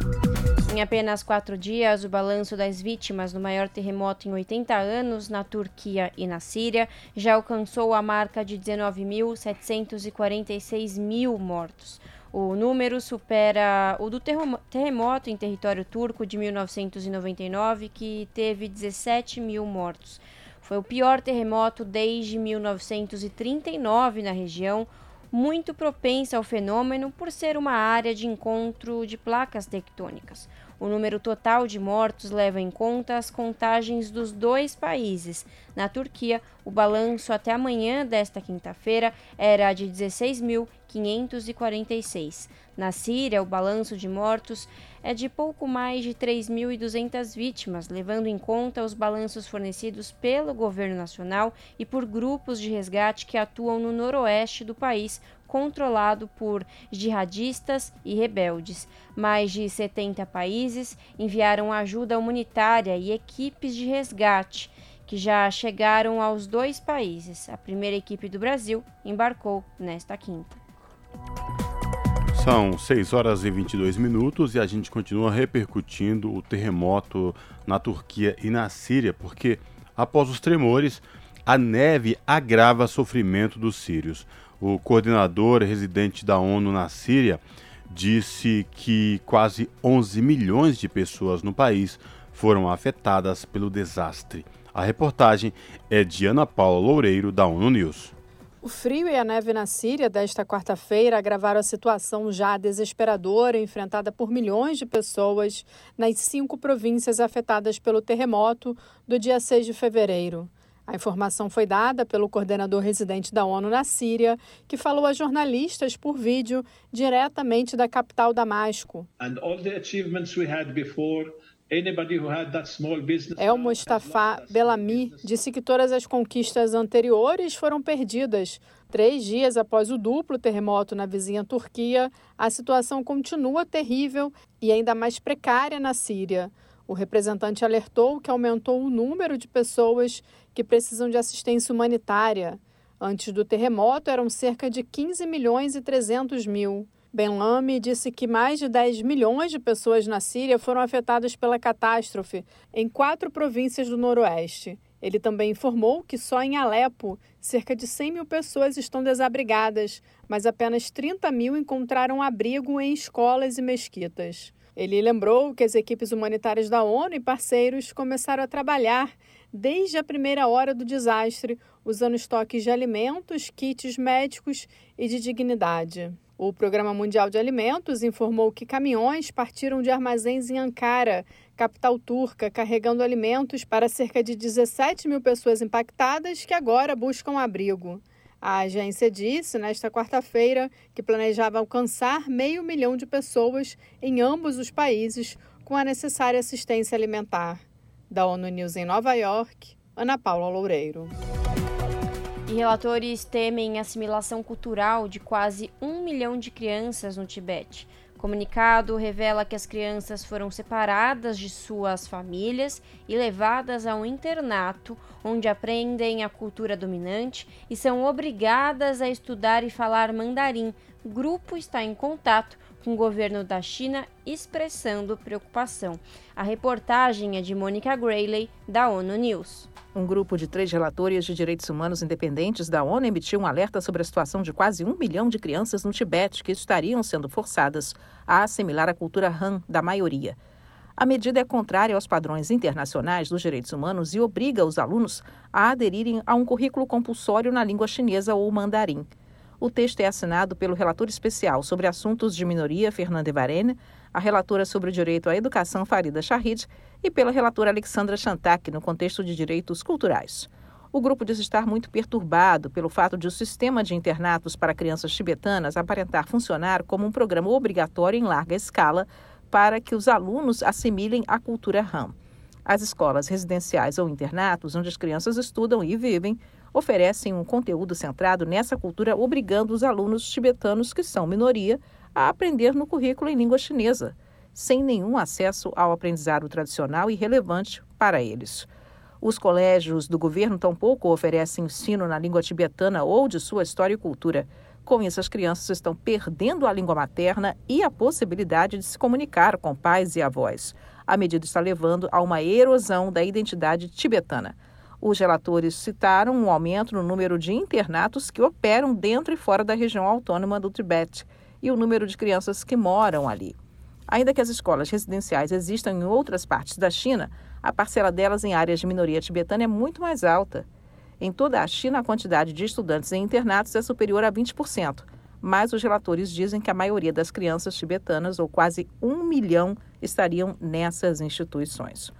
Em apenas quatro dias, o balanço das vítimas do maior terremoto em 80 anos na Turquia e na Síria já alcançou a marca de 19.746 mil mortos. O número supera o do terremoto em território turco de 1999, que teve 17 mil mortos. Foi o pior terremoto desde 1939 na região, muito propensa ao fenômeno por ser uma área de encontro de placas tectônicas. O número total de mortos leva em conta as contagens dos dois países. Na Turquia, o balanço até amanhã desta quinta-feira era de 16.546. Na Síria, o balanço de mortos é de pouco mais de 3.200 vítimas, levando em conta os balanços fornecidos pelo governo nacional e por grupos de resgate que atuam no noroeste do país, controlado por jihadistas e rebeldes. Mais de 70 países enviaram ajuda humanitária e equipes de resgate, que já chegaram aos dois países. A primeira equipe do Brasil embarcou nesta quinta. São 6 horas e 22 minutos e a gente continua repercutindo o terremoto na Turquia e na Síria, porque após os tremores, a neve agrava o sofrimento dos sírios. O coordenador residente da ONU na Síria disse que quase 11 milhões de pessoas no país foram afetadas pelo desastre. A reportagem é de Ana Paula Loureiro, da ONU News. O frio e a neve na Síria desta quarta-feira agravaram a situação já desesperadora enfrentada por milhões de pessoas nas cinco províncias afetadas pelo terremoto do dia 6 de fevereiro. A informação foi dada pelo coordenador residente da ONU na Síria, que falou a jornalistas por vídeo diretamente da capital Damasco. And all the achievements we had before El Mustafa Belami disse que todas as conquistas anteriores foram perdidas. Três dias após o duplo terremoto na vizinha Turquia, a situação continua terrível e ainda mais precária na Síria. O representante alertou que aumentou o número de pessoas que precisam de assistência humanitária. Antes do terremoto, eram cerca de 15 milhões e 300 mil. Ben Lamy disse que mais de 10 milhões de pessoas na Síria foram afetadas pela catástrofe em quatro províncias do Noroeste. Ele também informou que só em Alepo, cerca de 100 mil pessoas estão desabrigadas, mas apenas 30 mil encontraram abrigo em escolas e mesquitas. Ele lembrou que as equipes humanitárias da ONU e parceiros começaram a trabalhar desde a primeira hora do desastre, usando estoques de alimentos, kits médicos e de dignidade. O Programa Mundial de Alimentos informou que caminhões partiram de armazéns em Ankara, capital turca, carregando alimentos para cerca de 17 mil pessoas impactadas que agora buscam abrigo. A agência disse nesta quarta-feira que planejava alcançar meio milhão de pessoas em ambos os países com a necessária assistência alimentar. Da ONU News em Nova York, Ana Paula Loureiro. E relatores temem assimilação cultural de quase um milhão de crianças no Tibete. Comunicado revela que as crianças foram separadas de suas famílias e levadas a um internato onde aprendem a cultura dominante e são obrigadas a estudar e falar mandarim. O grupo está em contato com o governo da China expressando preocupação. A reportagem é de Mônica Grayley, da ONU News. Um grupo de três relatores de direitos humanos independentes da ONU emitiu um alerta sobre a situação de quase um milhão de crianças no Tibete que estariam sendo forçadas a assimilar a cultura Han da maioria. A medida é contrária aos padrões internacionais dos direitos humanos e obriga os alunos a aderirem a um currículo compulsório na língua chinesa ou mandarim. O texto é assinado pelo relator especial sobre assuntos de minoria, Fernanda Varene, a relatora sobre o direito à educação, Farida Shahid, e pela relatora Alexandra Chantak, no contexto de direitos culturais. O grupo diz estar muito perturbado pelo fato de o sistema de internatos para crianças tibetanas aparentar funcionar como um programa obrigatório em larga escala para que os alunos assimilem a cultura RAM. As escolas residenciais ou internatos, onde as crianças estudam e vivem, oferecem um conteúdo centrado nessa cultura, obrigando os alunos tibetanos, que são minoria, a aprender no currículo em língua chinesa, sem nenhum acesso ao aprendizado tradicional e relevante para eles. Os colégios do governo tampouco oferecem ensino na língua tibetana ou de sua história e cultura. Com isso, as crianças estão perdendo a língua materna e a possibilidade de se comunicar com pais e avós. A medida está levando a uma erosão da identidade tibetana. Os relatores citaram um aumento no número de internatos que operam dentro e fora da região autônoma do Tibete e o número de crianças que moram ali. Ainda que as escolas residenciais existam em outras partes da China, a parcela delas em áreas de minoria tibetana é muito mais alta. Em toda a China, a quantidade de estudantes em internatos é superior a 20%, mas os relatores dizem que a maioria das crianças tibetanas, ou quase um milhão, estariam nessas instituições.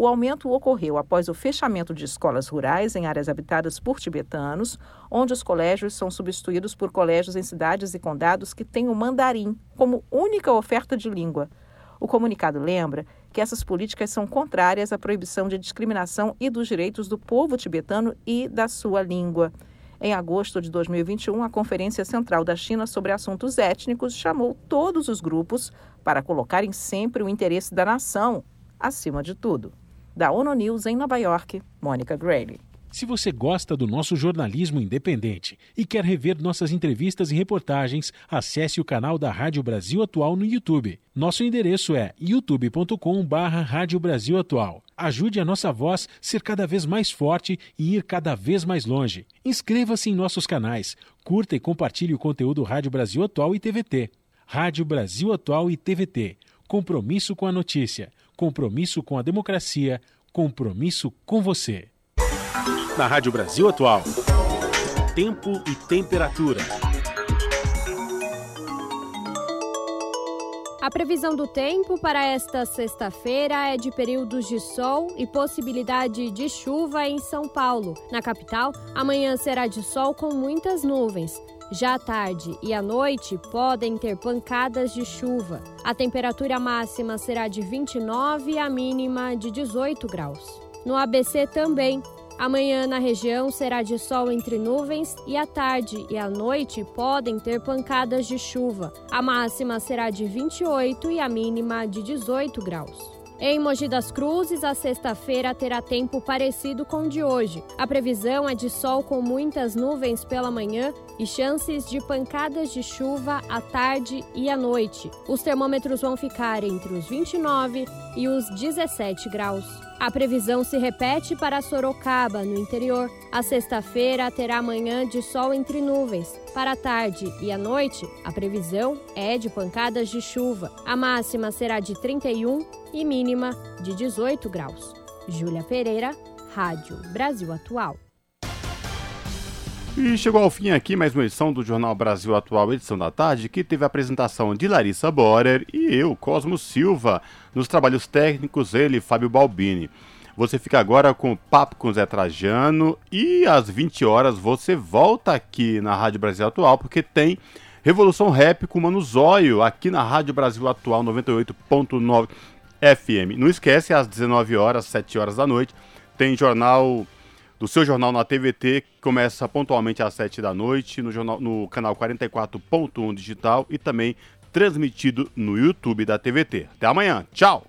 O aumento ocorreu após o fechamento de escolas rurais em áreas habitadas por tibetanos, onde os colégios são substituídos por colégios em cidades e condados que têm o mandarim como única oferta de língua. O comunicado lembra que essas políticas são contrárias à proibição de discriminação e dos direitos do povo tibetano e da sua língua. Em agosto de 2021, a Conferência Central da China sobre Assuntos Étnicos chamou todos os grupos para colocarem sempre o interesse da nação acima de tudo. Da ONU News em Nova York, Mônica Grayley. Se você gosta do nosso jornalismo independente e quer rever nossas entrevistas e reportagens, acesse o canal da Rádio Brasil Atual no YouTube. Nosso endereço é youtube.com/barra Rádio Brasil Atual. Ajude a nossa voz ser cada vez mais forte e ir cada vez mais longe. Inscreva-se em nossos canais, curta e compartilhe o conteúdo Rádio Brasil Atual e TVT. Rádio Brasil Atual e TVT. Compromisso com a notícia compromisso com a democracia, compromisso com você. Na Rádio Brasil Atual. Tempo e temperatura. A previsão do tempo para esta sexta-feira é de períodos de sol e possibilidade de chuva em São Paulo. Na capital, amanhã será de sol com muitas nuvens. Já à tarde e à noite podem ter pancadas de chuva. A temperatura máxima será de 29 e a mínima de 18 graus. No ABC também, Amanhã na região será de sol entre nuvens e à tarde e à noite podem ter pancadas de chuva. A máxima será de 28 e a mínima de 18 graus. Em Mogi das Cruzes, a sexta-feira terá tempo parecido com o de hoje. A previsão é de sol com muitas nuvens pela manhã e chances de pancadas de chuva à tarde e à noite. Os termômetros vão ficar entre os 29 e os 17 graus. A previsão se repete para Sorocaba, no interior. A sexta-feira terá manhã de sol entre nuvens. Para a tarde e a noite, a previsão é de pancadas de chuva. A máxima será de 31 e mínima de 18 graus. Júlia Pereira, Rádio Brasil Atual. E chegou ao fim aqui mais uma edição do Jornal Brasil Atual, edição da tarde, que teve a apresentação de Larissa Borer e eu, Cosmo Silva, nos trabalhos técnicos, ele, Fábio Balbini. Você fica agora com o Papo com Zé Trajano e às 20 horas você volta aqui na Rádio Brasil Atual, porque tem Revolução Rap com Mano Zóio aqui na Rádio Brasil Atual 98.9 FM. Não esquece, às 19 horas, 7 horas da noite, tem jornal do seu jornal na TVT, que começa pontualmente às 7 da noite, no, jornal, no canal 44.1 digital e também transmitido no YouTube da TVT. Até amanhã, tchau!